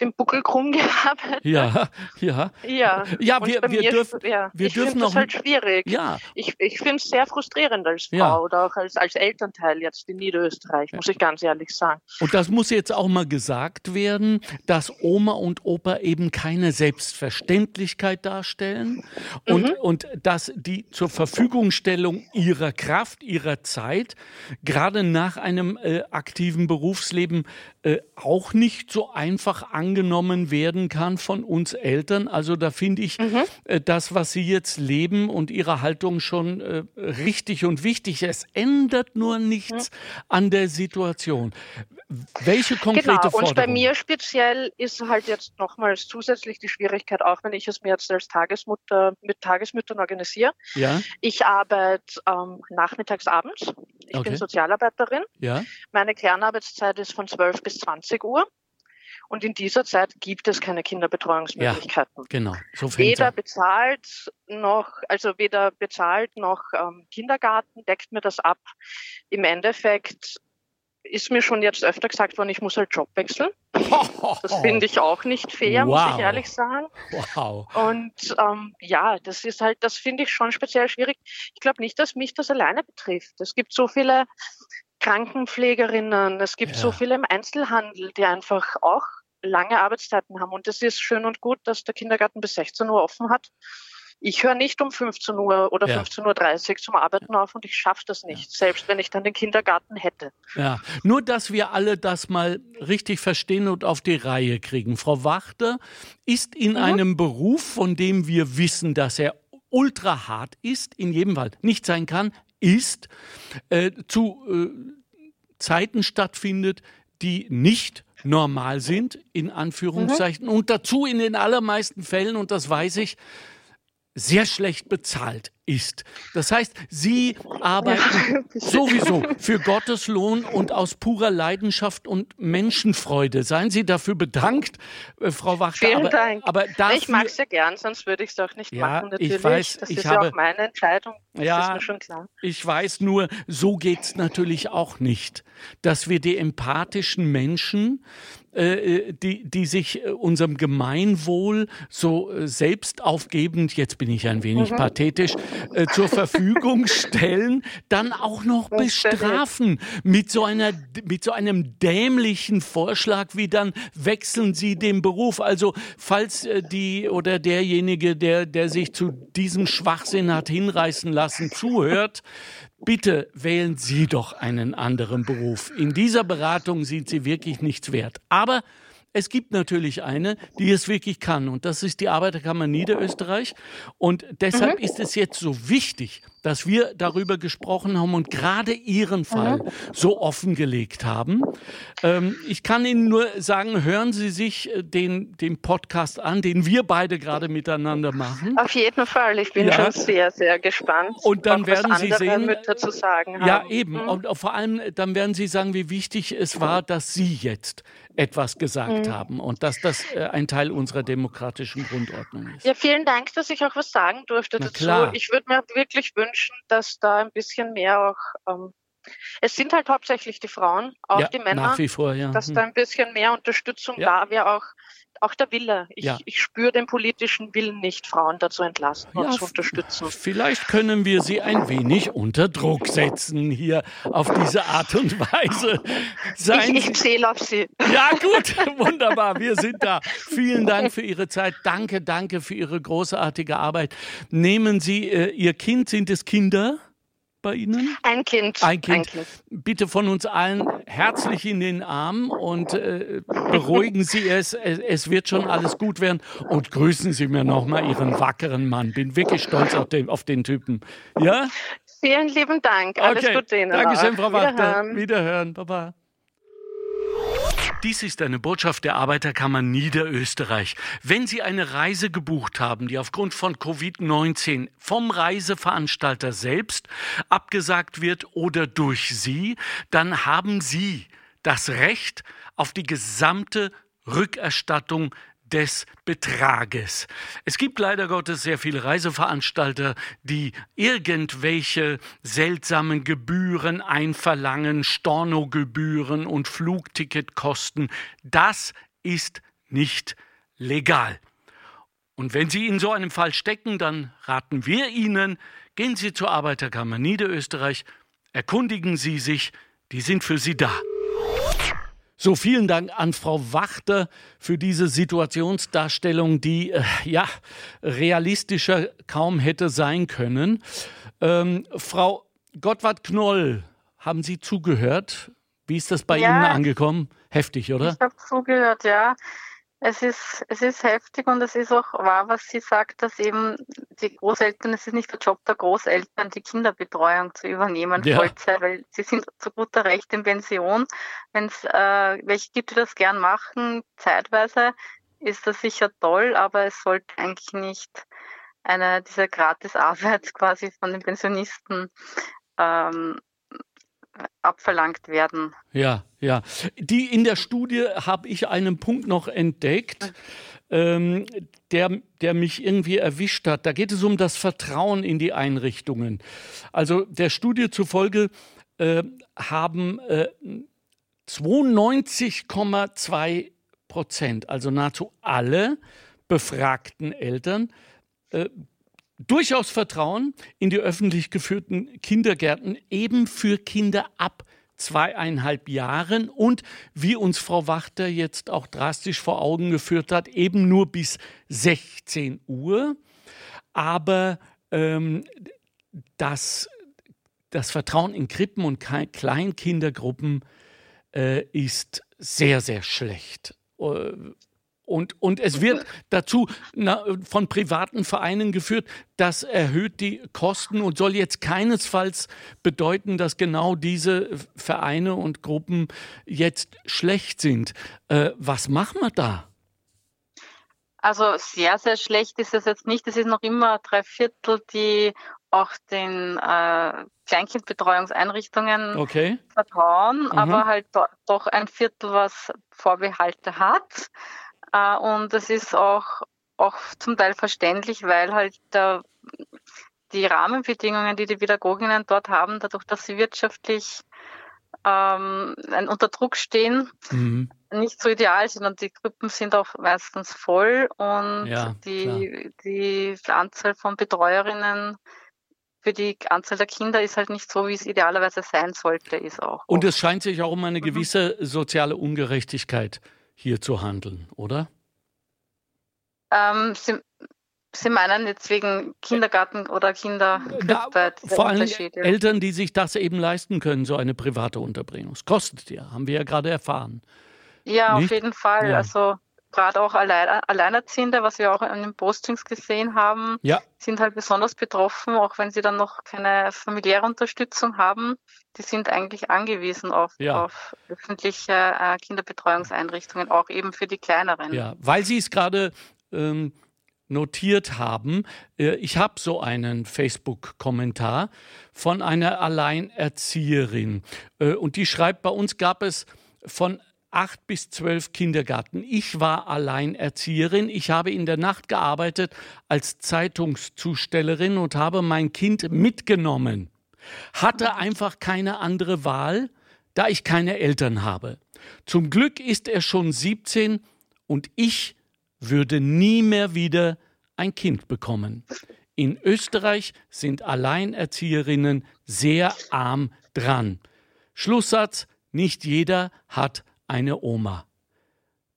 den Buckel krumm gearbeitet. Ja, ja. Ja, ja wir, wir, dürf, ja. wir ich dürfen das halt schwierig. Ja. Ich, ich finde es sehr frustrierend als Frau ja. oder auch als, als Elternteil jetzt in Niederösterreich, muss ich ganz ehrlich sagen. Und das muss jetzt auch mal gesagt werden, dass Oma und Opa eben keine Selbstverständlichkeit darstellen und, mhm. und dass die zur Verfügungstellung ihrer Kraft, ihrer Zeit, gerade nach einem äh, aktiven Berufsleben äh, auch nicht so einfach angenommen werden kann von uns Eltern. Also da finde ich mhm. äh, das, was Sie jetzt leben und Ihre Haltung schon äh, richtig und wichtig. Es ändert nur nichts mhm. an der Situation. Welche konkrete genau. Forderung? Und bei mir speziell ist halt jetzt nochmals zusätzlich die Schwierigkeit, auch wenn ich es mir jetzt als Tagesmutter mit Tagesmüttern organisiere. Ja. Ich arbeite ähm, nachmittags, abends. Ich okay. bin Sozialarbeiterin. Ja. Meine Kernarbeitszeit ist von 12 bis 20 Uhr. Und in dieser Zeit gibt es keine Kinderbetreuungsmöglichkeiten. Ja, genau. So weder bezahlt noch, also weder bezahlt noch ähm, Kindergarten deckt mir das ab. Im Endeffekt ist mir schon jetzt öfter gesagt worden, ich muss halt Job wechseln. Das finde ich auch nicht fair, wow. muss ich ehrlich sagen. Wow. Und ähm, ja, das ist halt, das finde ich schon speziell schwierig. Ich glaube nicht, dass mich das alleine betrifft. Es gibt so viele Krankenpflegerinnen, es gibt ja. so viele im Einzelhandel, die einfach auch lange Arbeitszeiten haben. Und es ist schön und gut, dass der Kindergarten bis 16 Uhr offen hat. Ich höre nicht um 15 Uhr oder ja. 15.30 Uhr zum Arbeiten auf und ich schaffe das nicht, ja. selbst wenn ich dann den Kindergarten hätte. Ja, nur dass wir alle das mal richtig verstehen und auf die Reihe kriegen. Frau Wachter ist in mhm. einem Beruf, von dem wir wissen, dass er ultra hart ist, in jedem Fall nicht sein kann, ist, äh, zu äh, Zeiten stattfindet, die nicht normal sind, in Anführungszeichen, mhm. und dazu in den allermeisten Fällen, und das weiß ich, sehr schlecht bezahlt ist. Das heißt, Sie arbeiten sowieso für Gottes Lohn und aus purer Leidenschaft und Menschenfreude. Seien Sie dafür bedankt, äh, Frau Wachter. Vielen aber, Dank. Aber dafür, ich mag es ja gern, sonst würde ich es auch nicht ja, machen. Natürlich. Ich weiß, das ich ist habe, ja auch meine Entscheidung. Das ja, ist mir schon klar. Ich weiß nur, so geht es natürlich auch nicht, dass wir die empathischen Menschen äh, die, die sich äh, unserem Gemeinwohl so äh, selbst aufgebend, jetzt bin ich ein wenig mhm. pathetisch, äh, zur Verfügung stellen, dann auch noch bestrafen mit so einer, mit so einem dämlichen Vorschlag wie dann wechseln Sie den Beruf. Also falls äh, die oder derjenige, der, der sich zu diesem Schwachsinn hat hinreißen lassen, zuhört, bitte wählen Sie doch einen anderen Beruf. In dieser Beratung sind Sie wirklich nichts wert. Aber es gibt natürlich eine, die es wirklich kann. Und das ist die Arbeiterkammer Niederösterreich. Und deshalb mhm. ist es jetzt so wichtig, dass wir darüber gesprochen haben und gerade Ihren Fall mhm. so offengelegt haben. Ähm, ich kann Ihnen nur sagen, hören Sie sich äh, den, den Podcast an, den wir beide gerade miteinander machen. Auf jeden Fall. Ich bin ja. schon sehr, sehr gespannt. Und dann werden Sie sehen, Mütter zu sagen haben. Ja, eben. Mhm. Und vor allem, dann werden Sie sagen, wie wichtig es war, dass Sie jetzt etwas gesagt mhm. haben und dass das äh, ein Teil unserer demokratischen Grundordnung ist. Ja, vielen Dank, dass ich auch was sagen durfte Na dazu. Klar. Ich würde mir wirklich wünschen, dass da ein bisschen mehr auch ähm, es sind halt hauptsächlich die Frauen, auch ja, die Männer. Vor, ja. Dass hm. da ein bisschen mehr Unterstützung ja. da wäre, auch auch der Wille. Ich, ja. ich spüre den politischen Willen nicht, Frauen dazu entlassen und zu unterstützen. Vielleicht können wir sie ein wenig unter Druck setzen hier auf diese Art und Weise. Seien ich, ich zähle auf Sie. Ja, gut, wunderbar. Wir sind da. Vielen Dank für Ihre Zeit. Danke, danke für Ihre großartige Arbeit. Nehmen Sie äh, Ihr Kind, sind es Kinder? Bei Ihnen? Ein Kind. Ein kind. Ein kind. Bitte von uns allen herzlich in den Arm und äh, beruhigen Sie es. es. Wird schon alles gut werden. Und grüßen Sie mir nochmal Ihren wackeren Mann. Bin wirklich stolz auf den, auf den Typen. Ja? Vielen lieben Dank. Alles okay. Gute Ihnen. Dankeschön, Frau Wachter. Wiederhören. Wiederhören. Baba. Dies ist eine Botschaft der Arbeiterkammer Niederösterreich. Wenn Sie eine Reise gebucht haben, die aufgrund von Covid-19 vom Reiseveranstalter selbst abgesagt wird oder durch Sie, dann haben Sie das Recht auf die gesamte Rückerstattung des Betrages. Es gibt leider Gottes sehr viele Reiseveranstalter, die irgendwelche seltsamen Gebühren einverlangen, Stornogebühren und Flugticketkosten. Das ist nicht legal. Und wenn Sie in so einem Fall stecken, dann raten wir Ihnen, gehen Sie zur Arbeiterkammer Niederösterreich, erkundigen Sie sich, die sind für Sie da. So, vielen Dank an Frau Wachter für diese Situationsdarstellung, die äh, ja realistischer kaum hätte sein können. Ähm, Frau Gottwart-Knoll, haben Sie zugehört? Wie ist das bei ja, Ihnen angekommen? Heftig, oder? Ich habe zugehört, ja. Es ist, es ist heftig und es ist auch wahr, was sie sagt, dass eben die Großeltern, es ist nicht der Job der Großeltern, die Kinderbetreuung zu übernehmen, ja. Vollzeit, weil sie sind zu guter Recht in Pension. Wenn es äh, welche gibt, die das gern machen, zeitweise, ist das sicher toll, aber es sollte eigentlich nicht eine diese Gratisarbeit quasi von den Pensionisten ähm, abverlangt werden. Ja, ja. Die in der Studie habe ich einen Punkt noch entdeckt, ähm, der, der mich irgendwie erwischt hat. Da geht es um das Vertrauen in die Einrichtungen. Also der Studie zufolge äh, haben äh, 92,2 Prozent, also nahezu alle befragten Eltern, äh, durchaus Vertrauen in die öffentlich geführten Kindergärten, eben für Kinder ab zweieinhalb Jahren und wie uns Frau Wachter jetzt auch drastisch vor Augen geführt hat, eben nur bis 16 Uhr. Aber ähm, das, das Vertrauen in Krippen und Kleinkindergruppen äh, ist sehr, sehr schlecht. Äh, und, und es wird dazu na, von privaten Vereinen geführt, das erhöht die Kosten und soll jetzt keinesfalls bedeuten, dass genau diese Vereine und Gruppen jetzt schlecht sind. Äh, was machen wir da? Also sehr, sehr schlecht ist es jetzt nicht. Es ist noch immer drei Viertel, die auch den äh, Kleinkindbetreuungseinrichtungen okay. vertrauen, mhm. aber halt do, doch ein Viertel, was Vorbehalte hat. Äh, und es ist auch, auch zum Teil verständlich, weil halt der, die Rahmenbedingungen, die die Pädagoginnen dort haben, dadurch, dass sie wirtschaftlich ähm, unter Druck stehen, mhm. nicht so ideal sind und die Gruppen sind auch meistens voll und ja, die, die Anzahl von Betreuerinnen für die Anzahl der Kinder ist halt nicht so, wie es idealerweise sein sollte, ist auch. Und es scheint sich auch um eine mhm. gewisse soziale Ungerechtigkeit hier zu handeln, oder? Ähm, Sie, Sie meinen jetzt wegen Kindergarten oder Kinderkrippe? Vor allem Eltern, die sich das eben leisten können, so eine private Unterbringung. Es kostet ja, haben wir ja gerade erfahren. Ja, Nicht? auf jeden Fall. Ja. Also gerade auch Allein Alleinerziehende, was wir auch in den Postings gesehen haben, ja. sind halt besonders betroffen, auch wenn sie dann noch keine familiäre Unterstützung haben. Die sind eigentlich angewiesen auf, ja. auf öffentliche äh, Kinderbetreuungseinrichtungen, auch eben für die kleineren. Ja, weil Sie es gerade ähm, notiert haben, äh, ich habe so einen Facebook-Kommentar von einer Alleinerzieherin äh, und die schreibt, bei uns gab es von acht bis zwölf Kindergarten. Ich war Alleinerzieherin. Ich habe in der Nacht gearbeitet als Zeitungszustellerin und habe mein Kind mitgenommen. Hatte einfach keine andere Wahl, da ich keine Eltern habe. Zum Glück ist er schon 17 und ich würde nie mehr wieder ein Kind bekommen. In Österreich sind Alleinerzieherinnen sehr arm dran. Schlusssatz, nicht jeder hat eine Oma.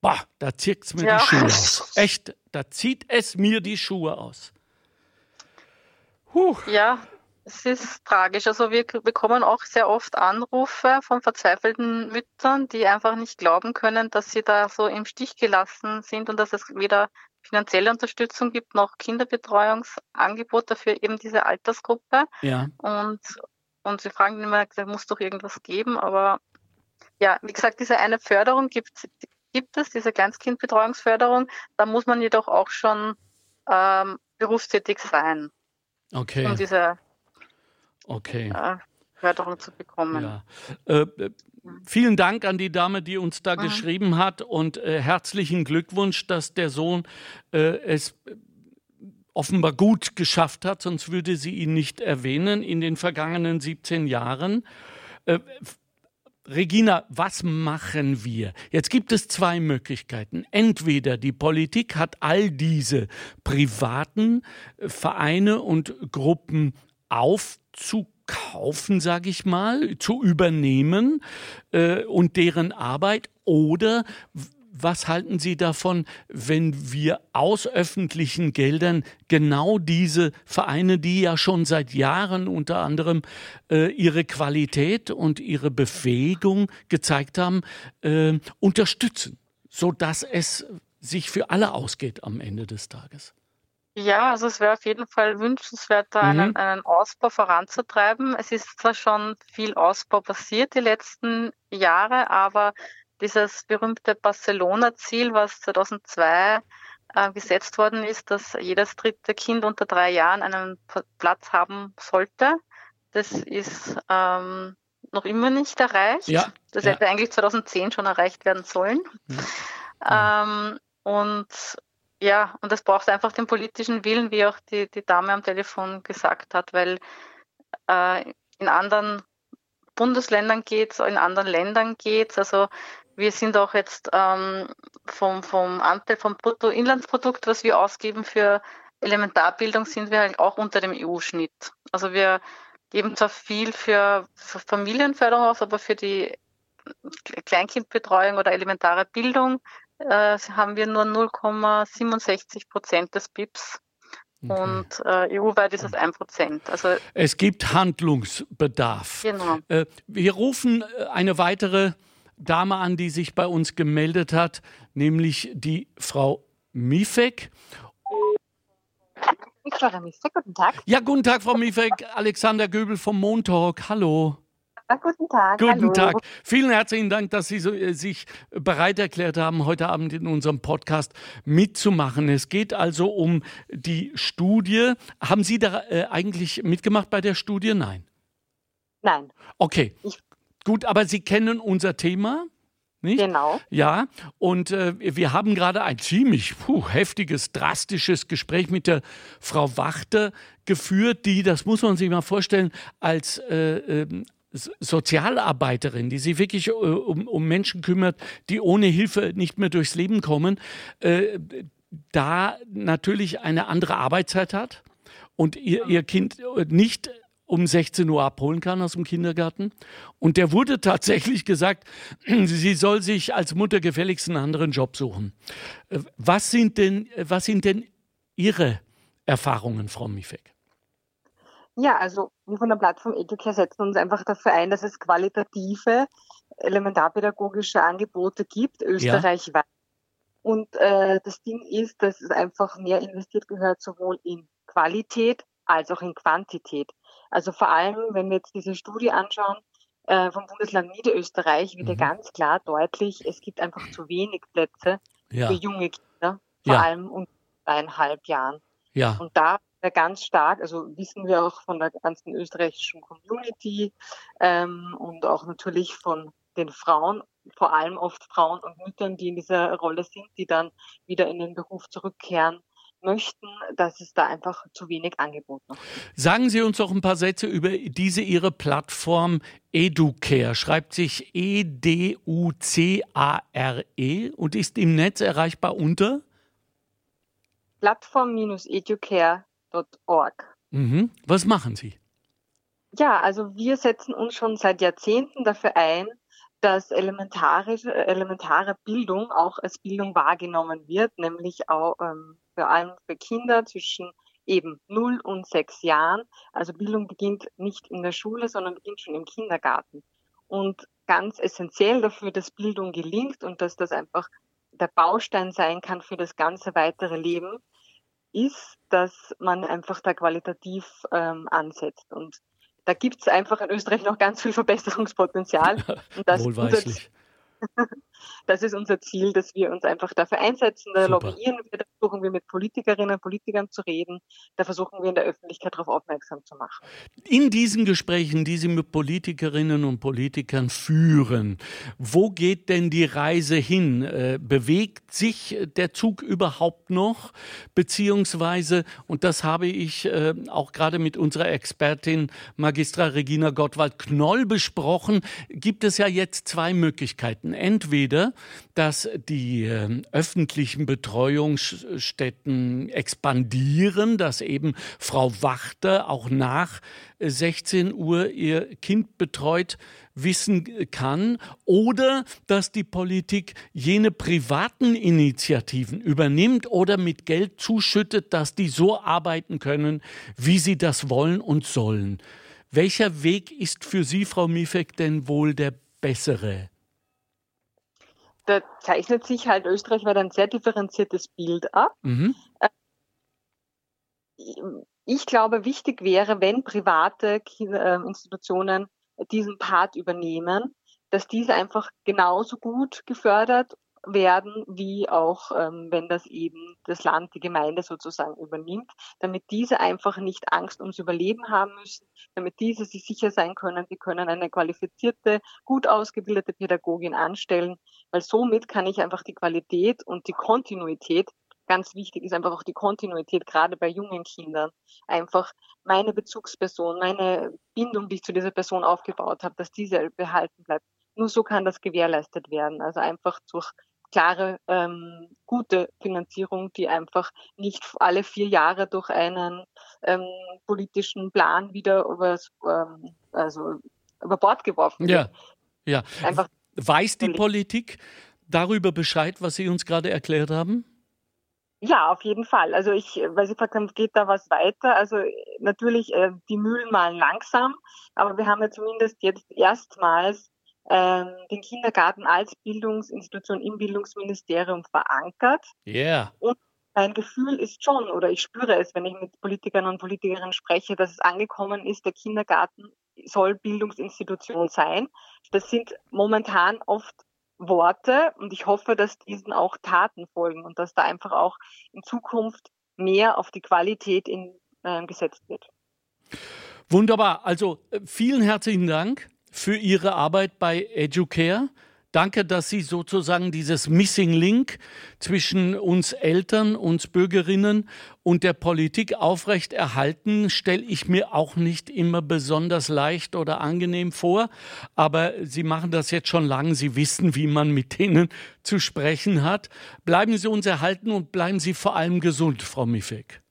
Boah, da zieht es mir ja. die Schuhe aus. Echt, da zieht es mir die Schuhe aus. Huh. Ja, es ist tragisch. Also wir bekommen auch sehr oft Anrufe von verzweifelten Müttern, die einfach nicht glauben können, dass sie da so im Stich gelassen sind und dass es weder finanzielle Unterstützung gibt noch Kinderbetreuungsangebote für eben diese Altersgruppe. Ja. Und, und sie fragen immer, da muss doch irgendwas geben, aber ja, wie gesagt, diese eine Förderung gibt, gibt es, diese Kleinstkindbetreuungsförderung. Da muss man jedoch auch schon ähm, berufstätig sein. Okay. Um diese okay. Äh, Förderung zu bekommen. Ja. Äh, vielen Dank an die Dame, die uns da mhm. geschrieben hat und äh, herzlichen Glückwunsch, dass der Sohn äh, es offenbar gut geschafft hat, sonst würde sie ihn nicht erwähnen in den vergangenen 17 Jahren. Regina, was machen wir? Jetzt gibt es zwei Möglichkeiten. Entweder die Politik hat all diese privaten äh, Vereine und Gruppen aufzukaufen, sage ich mal, zu übernehmen äh, und deren Arbeit, oder was halten Sie davon, wenn wir aus öffentlichen Geldern genau diese Vereine, die ja schon seit Jahren unter anderem äh, ihre Qualität und ihre Befähigung gezeigt haben, äh, unterstützen, sodass es sich für alle ausgeht am Ende des Tages? Ja, also es wäre auf jeden Fall wünschenswert, da mhm. einen, einen, Ausbau voranzutreiben. Es ist zwar schon viel Ausbau passiert die letzten Jahre, aber dieses berühmte Barcelona-Ziel, was 2002 äh, gesetzt worden ist, dass jedes dritte Kind unter drei Jahren einen Platz haben sollte, das ist ähm, noch immer nicht erreicht. Ja, das ja. hätte eigentlich 2010 schon erreicht werden sollen. Ja. Ähm, und ja, und es braucht einfach den politischen Willen, wie auch die, die Dame am Telefon gesagt hat, weil äh, in anderen Bundesländern geht es, in anderen Ländern geht es. Also wir sind auch jetzt ähm, vom, vom Anteil vom Bruttoinlandsprodukt, was wir ausgeben für Elementarbildung, sind wir halt auch unter dem EU-Schnitt. Also wir geben zwar viel für, für Familienförderung aus, aber für die Kleinkindbetreuung oder elementare Bildung äh, haben wir nur 0,67 Prozent des BIPs. Okay. Und äh, EU-weit ist es 1 Prozent. Also es gibt Handlungsbedarf. Genau. Äh, wir rufen äh, eine weitere Dame an, die sich bei uns gemeldet hat, nämlich die Frau Mifek. Frau Mifek, guten Tag. Ja, guten Tag, Frau Mifek. Alexander Göbel vom Montalk. Hallo. Ja, guten Tag. Guten Hallo. Tag. Vielen herzlichen Dank, dass Sie so, äh, sich bereit erklärt haben, heute Abend in unserem Podcast mitzumachen. Es geht also um die Studie. Haben Sie da äh, eigentlich mitgemacht bei der Studie? Nein. Nein. Okay. Ich Gut, aber Sie kennen unser Thema. Nicht? Genau. Ja, und äh, wir haben gerade ein ziemlich puh, heftiges, drastisches Gespräch mit der Frau Wachter geführt, die, das muss man sich mal vorstellen, als äh, äh, Sozialarbeiterin, die sich wirklich äh, um, um, Menschen kümmert, die ohne Hilfe nicht mehr durchs Leben kommen, äh, da natürlich eine andere Arbeitszeit hat und ihr, ihr Kind nicht um 16 Uhr abholen kann aus dem Kindergarten. Und der wurde tatsächlich gesagt, sie soll sich als Mutter gefälligst einen anderen Job suchen. Äh, was sind denn, was sind denn Ihre Erfahrungen, Frau Mifek? Ja, also wir von der Plattform Educare setzen uns einfach dafür ein, dass es qualitative elementarpädagogische Angebote gibt, österreichweit. Ja. Und äh, das Ding ist, dass es einfach mehr investiert gehört, sowohl in Qualität als auch in Quantität. Also vor allem, wenn wir jetzt diese Studie anschauen, äh, vom Bundesland Niederösterreich wird mhm. ja ganz klar deutlich, es gibt einfach zu wenig Plätze ja. für junge Kinder, vor ja. allem um eineinhalb Jahren. Ja. Und da ganz stark, also wissen wir auch von der ganzen österreichischen Community ähm, und auch natürlich von den Frauen, vor allem oft Frauen und Müttern, die in dieser Rolle sind, die dann wieder in den Beruf zurückkehren, möchten, dass es da einfach zu wenig Angebot noch gibt. Sagen Sie uns doch ein paar Sätze über diese Ihre Plattform Educare. Schreibt sich E-D-U-C-A-R-E -E und ist im Netz erreichbar unter? Plattform-educare.org. Mhm. Was machen Sie? Ja, also wir setzen uns schon seit Jahrzehnten dafür ein, dass elementare, elementare Bildung auch als Bildung wahrgenommen wird, nämlich auch ähm, vor allem für Kinder zwischen eben 0 und 6 Jahren. Also Bildung beginnt nicht in der Schule, sondern beginnt schon im Kindergarten. Und ganz essentiell dafür, dass Bildung gelingt und dass das einfach der Baustein sein kann für das ganze weitere Leben, ist, dass man einfach da qualitativ ähm, ansetzt. Und da gibt es einfach in Österreich noch ganz viel Verbesserungspotenzial. Und das, Wohlweislich. Das ist unser Ziel, dass wir uns einfach dafür einsetzen. Da Super. lobbyieren wir, da versuchen wir mit Politikerinnen und Politikern zu reden. Da versuchen wir in der Öffentlichkeit darauf aufmerksam zu machen. In diesen Gesprächen, die Sie mit Politikerinnen und Politikern führen, wo geht denn die Reise hin? Äh, bewegt sich der Zug überhaupt noch? Beziehungsweise, und das habe ich äh, auch gerade mit unserer Expertin Magistra Regina Gottwald-Knoll besprochen, gibt es ja jetzt zwei Möglichkeiten. Entweder, dass die äh, öffentlichen Betreuungsstätten expandieren, dass eben Frau Wachter auch nach 16 Uhr ihr Kind betreut wissen kann oder dass die Politik jene privaten Initiativen übernimmt oder mit Geld zuschüttet, dass die so arbeiten können, wie sie das wollen und sollen. Welcher Weg ist für Sie, Frau Mifek, denn wohl der bessere? Da zeichnet sich halt Österreich ein sehr differenziertes Bild ab. Mhm. Äh, ich glaube, wichtig wäre, wenn private äh, Institutionen diesen Part übernehmen, dass diese einfach genauso gut gefördert werden, wie auch ähm, wenn das eben das Land, die Gemeinde sozusagen übernimmt, damit diese einfach nicht Angst ums Überleben haben müssen, damit diese sich sicher sein können, sie können eine qualifizierte, gut ausgebildete Pädagogin anstellen, weil somit kann ich einfach die Qualität und die Kontinuität ganz wichtig ist einfach auch die Kontinuität, gerade bei jungen Kindern. Einfach meine Bezugsperson, meine Bindung, die ich zu dieser Person aufgebaut habe, dass diese behalten bleibt. Nur so kann das gewährleistet werden. Also einfach durch klare, ähm, gute Finanzierung, die einfach nicht alle vier Jahre durch einen ähm, politischen Plan wieder übers, ähm, also über Bord geworfen wird. Ja, ja. Einfach Weiß die Politik darüber Bescheid, was Sie uns gerade erklärt haben? Ja, auf jeden Fall. Also ich, weil Sie gefragt haben, geht da was weiter? Also natürlich, äh, die Mühlen malen langsam, aber wir haben ja zumindest jetzt erstmals den Kindergarten als Bildungsinstitution im Bildungsministerium verankert. Ja. Yeah. Und mein Gefühl ist schon, oder ich spüre es, wenn ich mit Politikern und Politikerinnen spreche, dass es angekommen ist, der Kindergarten soll Bildungsinstitution sein. Das sind momentan oft Worte und ich hoffe, dass diesen auch Taten folgen und dass da einfach auch in Zukunft mehr auf die Qualität in, äh, gesetzt wird. Wunderbar. Also äh, vielen herzlichen Dank für Ihre Arbeit bei Educare. Danke, dass Sie sozusagen dieses Missing Link zwischen uns Eltern, uns Bürgerinnen und der Politik aufrechterhalten, stelle ich mir auch nicht immer besonders leicht oder angenehm vor. Aber Sie machen das jetzt schon lange. Sie wissen, wie man mit denen zu sprechen hat. Bleiben Sie uns erhalten und bleiben Sie vor allem gesund, Frau Mifek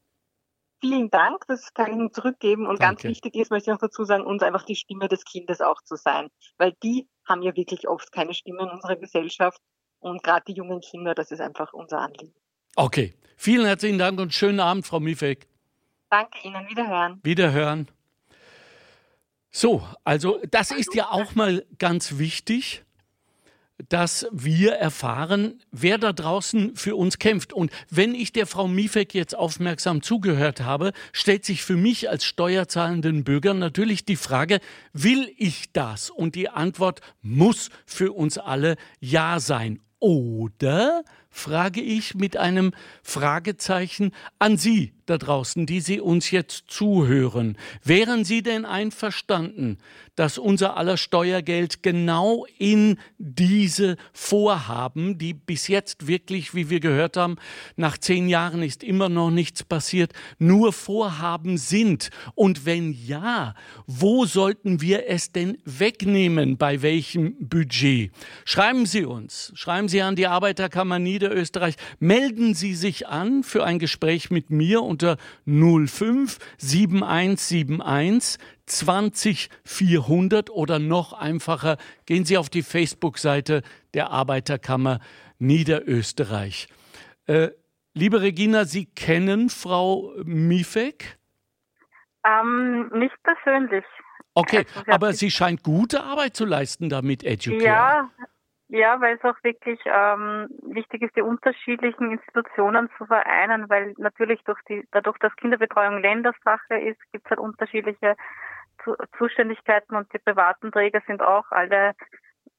vielen Dank, das kann ich Ihnen zurückgeben. Und Danke. ganz wichtig ist, möchte ich noch dazu sagen, uns einfach die Stimme des Kindes auch zu sein. Weil die haben ja wirklich oft keine Stimme in unserer Gesellschaft. Und gerade die jungen Kinder, das ist einfach unser Anliegen. Okay, vielen herzlichen Dank und schönen Abend, Frau Mifek. Danke Ihnen, wiederhören. Wiederhören. So, also das ist ja auch mal ganz wichtig dass wir erfahren, wer da draußen für uns kämpft. Und wenn ich der Frau Mifek jetzt aufmerksam zugehört habe, stellt sich für mich als steuerzahlenden Bürger natürlich die Frage, will ich das? Und die Antwort muss für uns alle Ja sein. Oder frage ich mit einem Fragezeichen an Sie da draußen, die Sie uns jetzt zuhören. Wären Sie denn einverstanden, dass unser aller Steuergeld genau in diese Vorhaben, die bis jetzt wirklich, wie wir gehört haben, nach zehn Jahren ist immer noch nichts passiert, nur Vorhaben sind? Und wenn ja, wo sollten wir es denn wegnehmen? Bei welchem Budget? Schreiben Sie uns, schreiben Sie an die Arbeiterkammer Niederösterreich, melden Sie sich an für ein Gespräch mit mir unter 05 7171 20 400 oder noch einfacher, gehen Sie auf die Facebook-Seite der Arbeiterkammer Niederösterreich. Äh, liebe Regina, Sie kennen Frau Mifek? Ähm, nicht persönlich. Okay, also, aber sie scheint gute Arbeit zu leisten damit, Educare. Ja, ja, weil es auch wirklich ähm, wichtig ist, die unterschiedlichen Institutionen zu vereinen, weil natürlich durch die, dadurch, dass Kinderbetreuung Ländersache ist, gibt es halt unterschiedliche Zuständigkeiten und die privaten Träger sind auch alle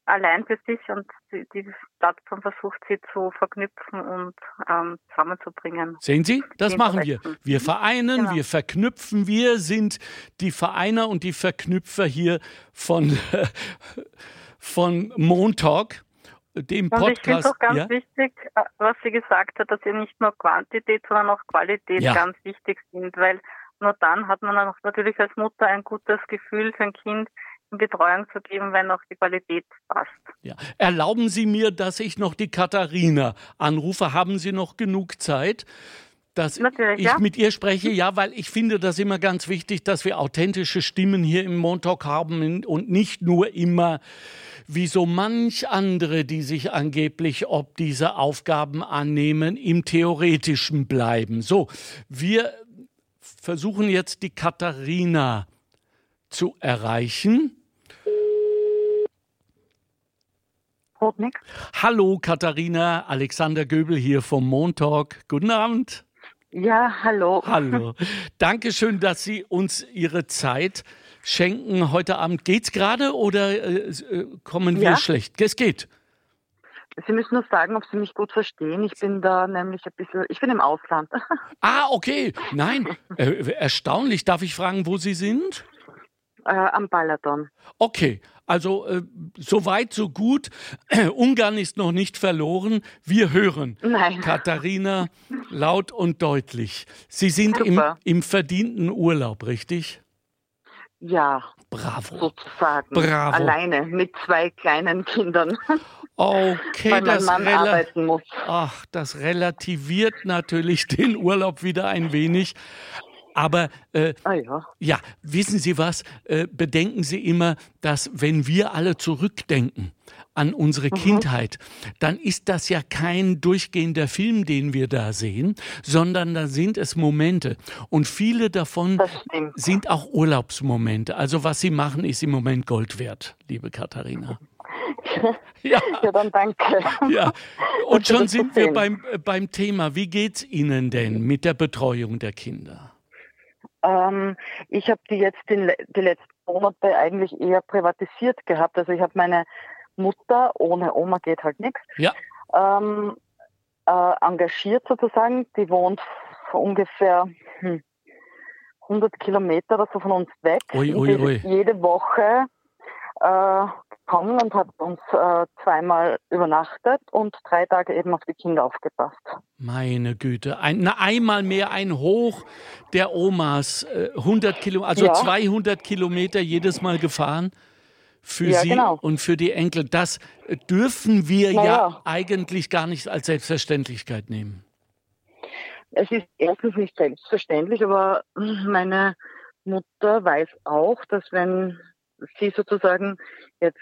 allein für sich und die, die Plattform versucht sie zu verknüpfen und ähm, zusammenzubringen. Sehen Sie, das machen wir. Wir vereinen, genau. wir verknüpfen, wir sind die Vereiner und die Verknüpfer hier von, von Montalk dem Podcast. Und ich finde es auch ganz ja? wichtig, äh, was sie gesagt hat, dass ja nicht nur Quantität, sondern auch Qualität ja. ganz wichtig sind, weil nur dann hat man auch natürlich als Mutter ein gutes Gefühl für ein Kind, in Betreuung zu geben, wenn auch die Qualität passt. Ja. Erlauben Sie mir, dass ich noch die Katharina anrufe. Haben Sie noch genug Zeit? Dass Natürlich, ich ja. mit ihr spreche, ja, weil ich finde das immer ganz wichtig, dass wir authentische Stimmen hier im Montalk haben und nicht nur immer wie so manch andere, die sich angeblich ob diese Aufgaben annehmen, im Theoretischen bleiben. So, wir versuchen jetzt die Katharina zu erreichen. Rotnick. Hallo Katharina, Alexander Göbel hier vom Montalk. Guten Abend. Ja, hallo. Hallo. Dankeschön, dass Sie uns Ihre Zeit schenken heute Abend. Geht's gerade oder äh, äh, kommen wir ja. schlecht? Es geht. Sie müssen nur sagen, ob Sie mich gut verstehen. Ich bin da nämlich ein bisschen, ich bin im Ausland. Ah, okay. Nein, äh, erstaunlich. Darf ich fragen, wo Sie sind? Äh, am Balaton. Okay, also äh, so weit, so gut. Ungarn ist noch nicht verloren. Wir hören Nein. Katharina laut und deutlich. Sie sind im, im, verdienten Urlaub, richtig? Ja. Bravo. Sozusagen. Bravo. Alleine mit zwei kleinen Kindern. Okay, Weil das, Mann arbeiten muss. Ach, das relativiert natürlich den Urlaub wieder ein wenig. Aber äh, ah, ja. ja. wissen Sie was? Äh, bedenken Sie immer, dass wenn wir alle zurückdenken an unsere mhm. Kindheit, dann ist das ja kein durchgehender Film, den wir da sehen, sondern da sind es Momente. Und viele davon sind auch Urlaubsmomente. Also was Sie machen, ist im Moment Gold wert, liebe Katharina. Ja. ja, dann danke. Ja. Und schon sind wir beim, äh, beim Thema. Wie geht es Ihnen denn mit der Betreuung der Kinder? Ähm, ich habe die jetzt in, die letzten Monate eigentlich eher privatisiert gehabt. Also ich habe meine Mutter, ohne Oma geht halt nichts, ja. ähm, äh, engagiert sozusagen. Die wohnt ungefähr hm, 100 Kilometer oder so von uns weg. Ui, ui, ui. Jede Woche äh, gekommen und hat uns äh, zweimal übernachtet und drei Tage eben auf die Kinder aufgepasst. Meine Güte, ein, na, einmal mehr ein Hoch der Omas, äh, 100 Kilo, also ja. 200 Kilometer jedes Mal gefahren für ja, sie genau. und für die Enkel. Das dürfen wir ja. ja eigentlich gar nicht als Selbstverständlichkeit nehmen. Es ist erstens nicht selbstverständlich, aber meine Mutter weiß auch, dass wenn sie sozusagen jetzt,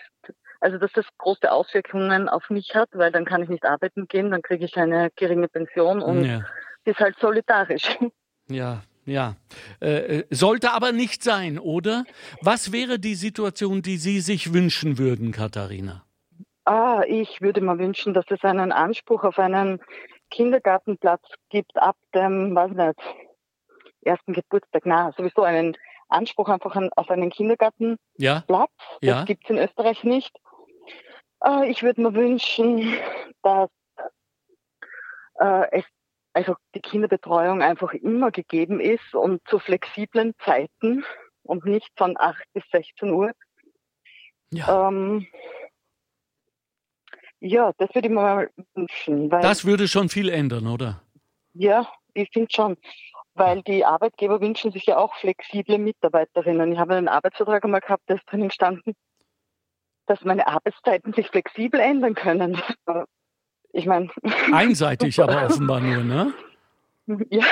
also dass das große Auswirkungen auf mich hat, weil dann kann ich nicht arbeiten gehen, dann kriege ich eine geringe Pension und ja. ist halt solidarisch. Ja, ja. Äh, äh, sollte aber nicht sein, oder? Was wäre die Situation, die Sie sich wünschen würden, Katharina? Ah, ich würde mir wünschen, dass es einen Anspruch auf einen Kindergartenplatz gibt ab dem, weiß nicht, ersten Geburtstag. Na, sowieso einen Anspruch einfach an, auf einen Kindergartenplatz. Ja. Das ja. gibt es in Österreich nicht. Äh, ich würde mir wünschen, dass äh, es also die Kinderbetreuung einfach immer gegeben ist und zu flexiblen Zeiten und nicht von 8 bis 16 Uhr. Ja. Ähm, ja, das würde ich mir mal wünschen. das würde schon viel ändern, oder? Ja, ich finde schon weil die Arbeitgeber wünschen sich ja auch flexible Mitarbeiterinnen. Ich habe einen Arbeitsvertrag einmal gehabt, da ist drinnen gestanden, dass meine Arbeitszeiten sich flexibel ändern können. Ich meine. Einseitig aber offenbar nur, ne? Ja.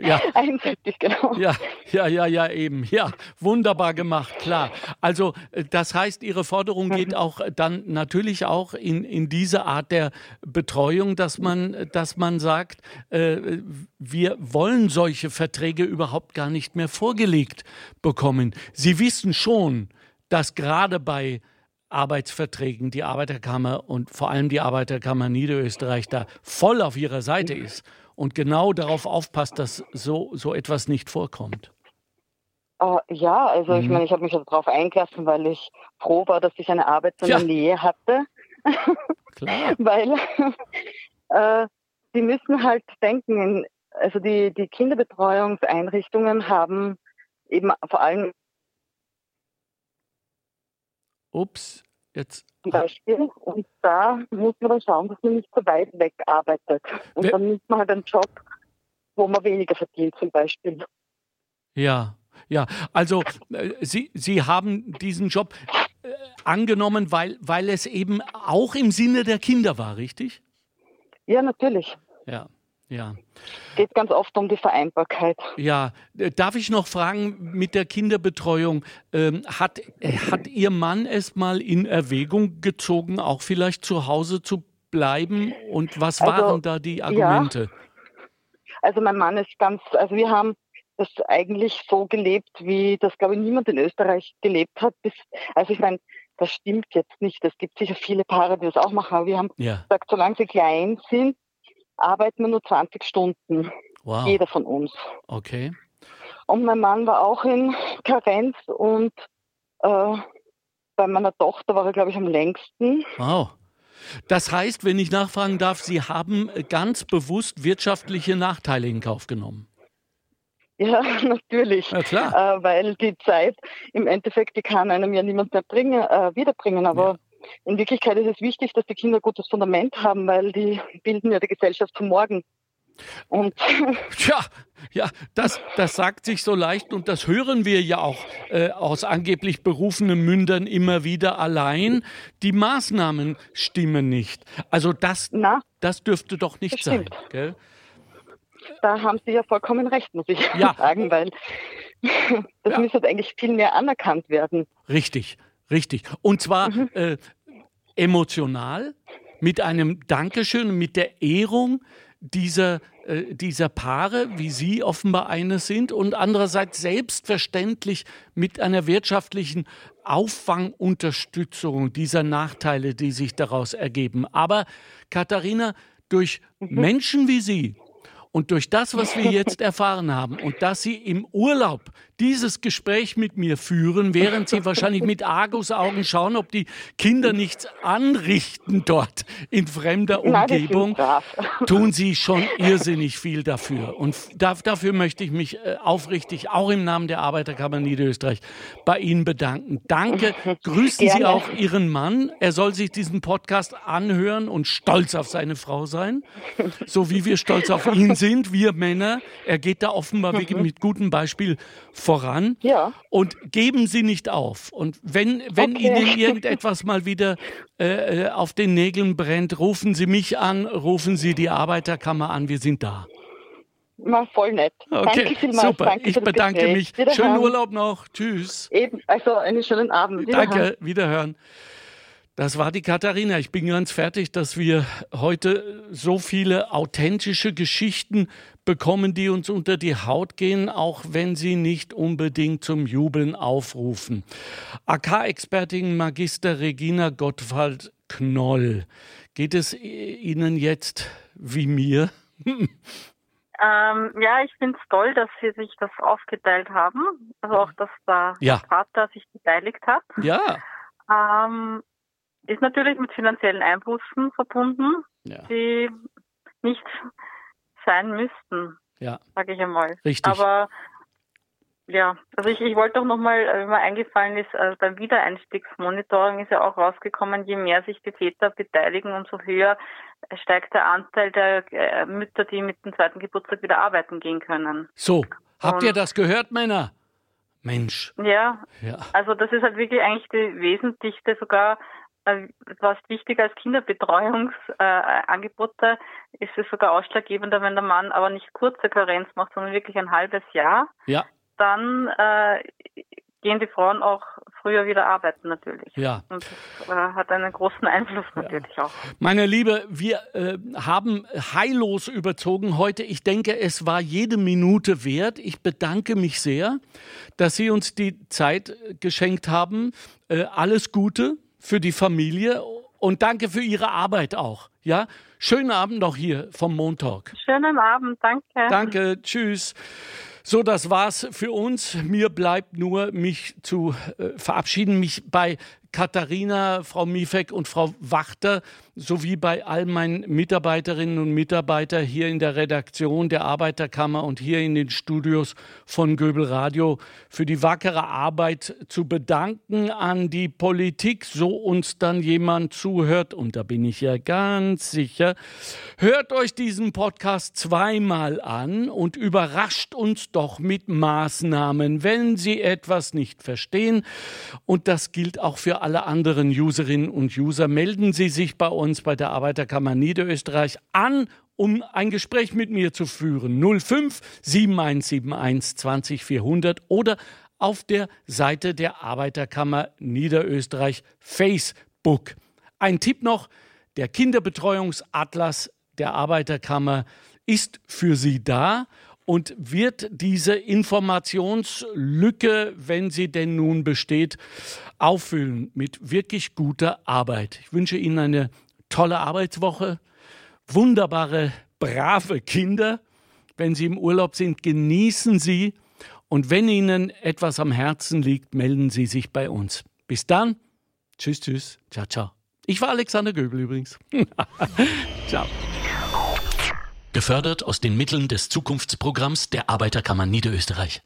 ja. Einseitig, genau. Ja, ja, ja, ja, eben. Ja, wunderbar gemacht, klar. Also, äh, das heißt, Ihre Forderung geht mhm. auch dann natürlich auch in, in diese Art der Betreuung, dass man, dass man sagt, äh, wir wollen solche Verträge überhaupt gar nicht mehr vorgelegt bekommen. Sie wissen schon, dass gerade bei Arbeitsverträgen die Arbeiterkammer und vor allem die Arbeiterkammer Niederösterreich da voll auf ihrer Seite ist und genau darauf aufpasst, dass so, so etwas nicht vorkommt. Uh, ja, also mhm. ich meine, ich habe mich darauf eingelassen, weil ich froh war, dass ich eine Arbeit in der Nähe hatte. Klar. weil äh, die müssen halt denken, also die, die Kinderbetreuungseinrichtungen haben eben vor allem Ups, jetzt. Zum Beispiel. Und da muss man dann schauen, dass man nicht so weit weg arbeitet. Und We dann nimmt man halt einen Job, wo man weniger verdient, zum Beispiel. Ja, ja. Also äh, Sie, Sie haben diesen Job äh, angenommen, weil, weil es eben auch im Sinne der Kinder war, richtig? Ja, natürlich. Ja. Ja. Geht ganz oft um die Vereinbarkeit. Ja, darf ich noch fragen mit der Kinderbetreuung, ähm, hat, hat Ihr Mann es mal in Erwägung gezogen, auch vielleicht zu Hause zu bleiben? Und was also, waren da die Argumente? Ja. Also mein Mann ist ganz, also wir haben das eigentlich so gelebt, wie das, glaube ich, niemand in Österreich gelebt hat. Bis, also ich meine, das stimmt jetzt nicht. Es gibt sicher viele Paare, die das auch machen, aber wir haben ja. gesagt, solange sie klein sind, arbeiten wir nur 20 Stunden. Wow. Jeder von uns. Okay. Und mein Mann war auch in Karenz und äh, bei meiner Tochter war er, glaube ich, am längsten. Wow. Das heißt, wenn ich nachfragen darf, Sie haben ganz bewusst wirtschaftliche Nachteile in Kauf genommen. Ja, natürlich. Ja, klar. Äh, weil die Zeit im Endeffekt, die kann einem ja niemand mehr bringen, äh, wiederbringen. Aber ja. In Wirklichkeit ist es wichtig, dass die Kinder ein gutes Fundament haben, weil die bilden ja die Gesellschaft von morgen. Und Tja, ja, das, das sagt sich so leicht und das hören wir ja auch äh, aus angeblich berufenen Mündern immer wieder allein. Die Maßnahmen stimmen nicht. Also das, Na, das dürfte doch nicht sein. Gell? Da haben Sie ja vollkommen recht, muss ich ja. sagen, weil das ja. müsste eigentlich viel mehr anerkannt werden. Richtig. Richtig. Und zwar mhm. äh, emotional, mit einem Dankeschön, mit der Ehrung dieser, äh, dieser Paare, wie Sie offenbar eine sind, und andererseits selbstverständlich mit einer wirtschaftlichen Auffangunterstützung dieser Nachteile, die sich daraus ergeben. Aber Katharina, durch mhm. Menschen wie Sie, und durch das, was wir jetzt erfahren haben und dass Sie im Urlaub dieses Gespräch mit mir führen, während Sie wahrscheinlich mit Argusaugen schauen, ob die Kinder nichts anrichten dort in fremder Umgebung, tun Sie schon irrsinnig viel dafür. Und dafür möchte ich mich äh, aufrichtig, auch im Namen der Arbeiterkammer Niederösterreich, bei Ihnen bedanken. Danke. Grüßen Sie auch Ihren Mann. Er soll sich diesen Podcast anhören und stolz auf seine Frau sein, so wie wir stolz auf ihn sind, wir Männer. Er geht da offenbar mhm. mit gutem Beispiel voran. Ja. Und geben Sie nicht auf. Und wenn, wenn okay. Ihnen irgendetwas mal wieder äh, äh, auf den Nägeln brennt, rufen Sie mich an, rufen Sie die Arbeiterkammer an. Wir sind da. Na, voll nett. Okay, Danke vielmals. super. Danke ich bedanke mich. Schönen Urlaub noch. Tschüss. Eben, also einen schönen Abend. Wiederhören. Danke, wiederhören. Das war die Katharina. Ich bin ganz fertig, dass wir heute so viele authentische Geschichten bekommen, die uns unter die Haut gehen, auch wenn sie nicht unbedingt zum Jubeln aufrufen. AK-Expertin Magister Regina Gottwald Knoll. Geht es Ihnen jetzt wie mir? Ähm, ja, ich finde es toll, dass Sie sich das aufgeteilt haben. Also auch, dass der ja. Vater sich beteiligt hat. Ja. Ähm, ist natürlich mit finanziellen Einbußen verbunden, ja. die nicht sein müssten, ja. sage ich einmal. Richtig. Aber ja, also ich, ich wollte auch nochmal, äh, wenn mir eingefallen ist, also beim Wiedereinstiegsmonitoring ist ja auch rausgekommen, je mehr sich die Väter beteiligen, umso höher steigt der Anteil der äh, Mütter, die mit dem zweiten Geburtstag wieder arbeiten gehen können. So, habt Und, ihr das gehört, Männer? Mensch. Ja, ja, also das ist halt wirklich eigentlich die wesentlichste sogar äh, was wichtig als Kinderbetreuungsangebote äh, ist es sogar ausschlaggebender, wenn der Mann aber nicht kurze Karenz macht, sondern wirklich ein halbes Jahr. Ja. Dann äh, gehen die Frauen auch früher wieder arbeiten natürlich. Ja. Und das äh, hat einen großen Einfluss natürlich ja. auch. Meine Liebe, wir äh, haben heillos überzogen heute. Ich denke, es war jede Minute wert. Ich bedanke mich sehr, dass Sie uns die Zeit geschenkt haben. Äh, alles Gute für die Familie und danke für Ihre Arbeit auch. Ja, schönen Abend noch hier vom Montag. Schönen Abend, danke. Danke, tschüss. So, das war's für uns. Mir bleibt nur, mich zu äh, verabschieden, mich bei Katharina, Frau Mifek und Frau Wachter sowie bei all meinen Mitarbeiterinnen und Mitarbeitern hier in der Redaktion der Arbeiterkammer und hier in den Studios von Göbel Radio für die wackere Arbeit zu bedanken an die Politik, so uns dann jemand zuhört und da bin ich ja ganz sicher. Hört euch diesen Podcast zweimal an und überrascht uns doch mit Maßnahmen, wenn Sie etwas nicht verstehen und das gilt auch für alle anderen Userinnen und User. Melden Sie sich bei uns bei der Arbeiterkammer Niederösterreich an, um ein Gespräch mit mir zu führen. 05 7171 20 400 oder auf der Seite der Arbeiterkammer Niederösterreich Facebook. Ein Tipp noch, der Kinderbetreuungsatlas der Arbeiterkammer ist für Sie da und wird diese Informationslücke, wenn sie denn nun besteht, auffüllen mit wirklich guter Arbeit. Ich wünsche Ihnen eine tolle Arbeitswoche, wunderbare, brave Kinder. Wenn Sie im Urlaub sind, genießen Sie. Und wenn Ihnen etwas am Herzen liegt, melden Sie sich bei uns. Bis dann. Tschüss, tschüss. Ciao, ciao. Ich war Alexander Göbel übrigens. ciao. Gefördert aus den Mitteln des Zukunftsprogramms der Arbeiterkammer Niederösterreich.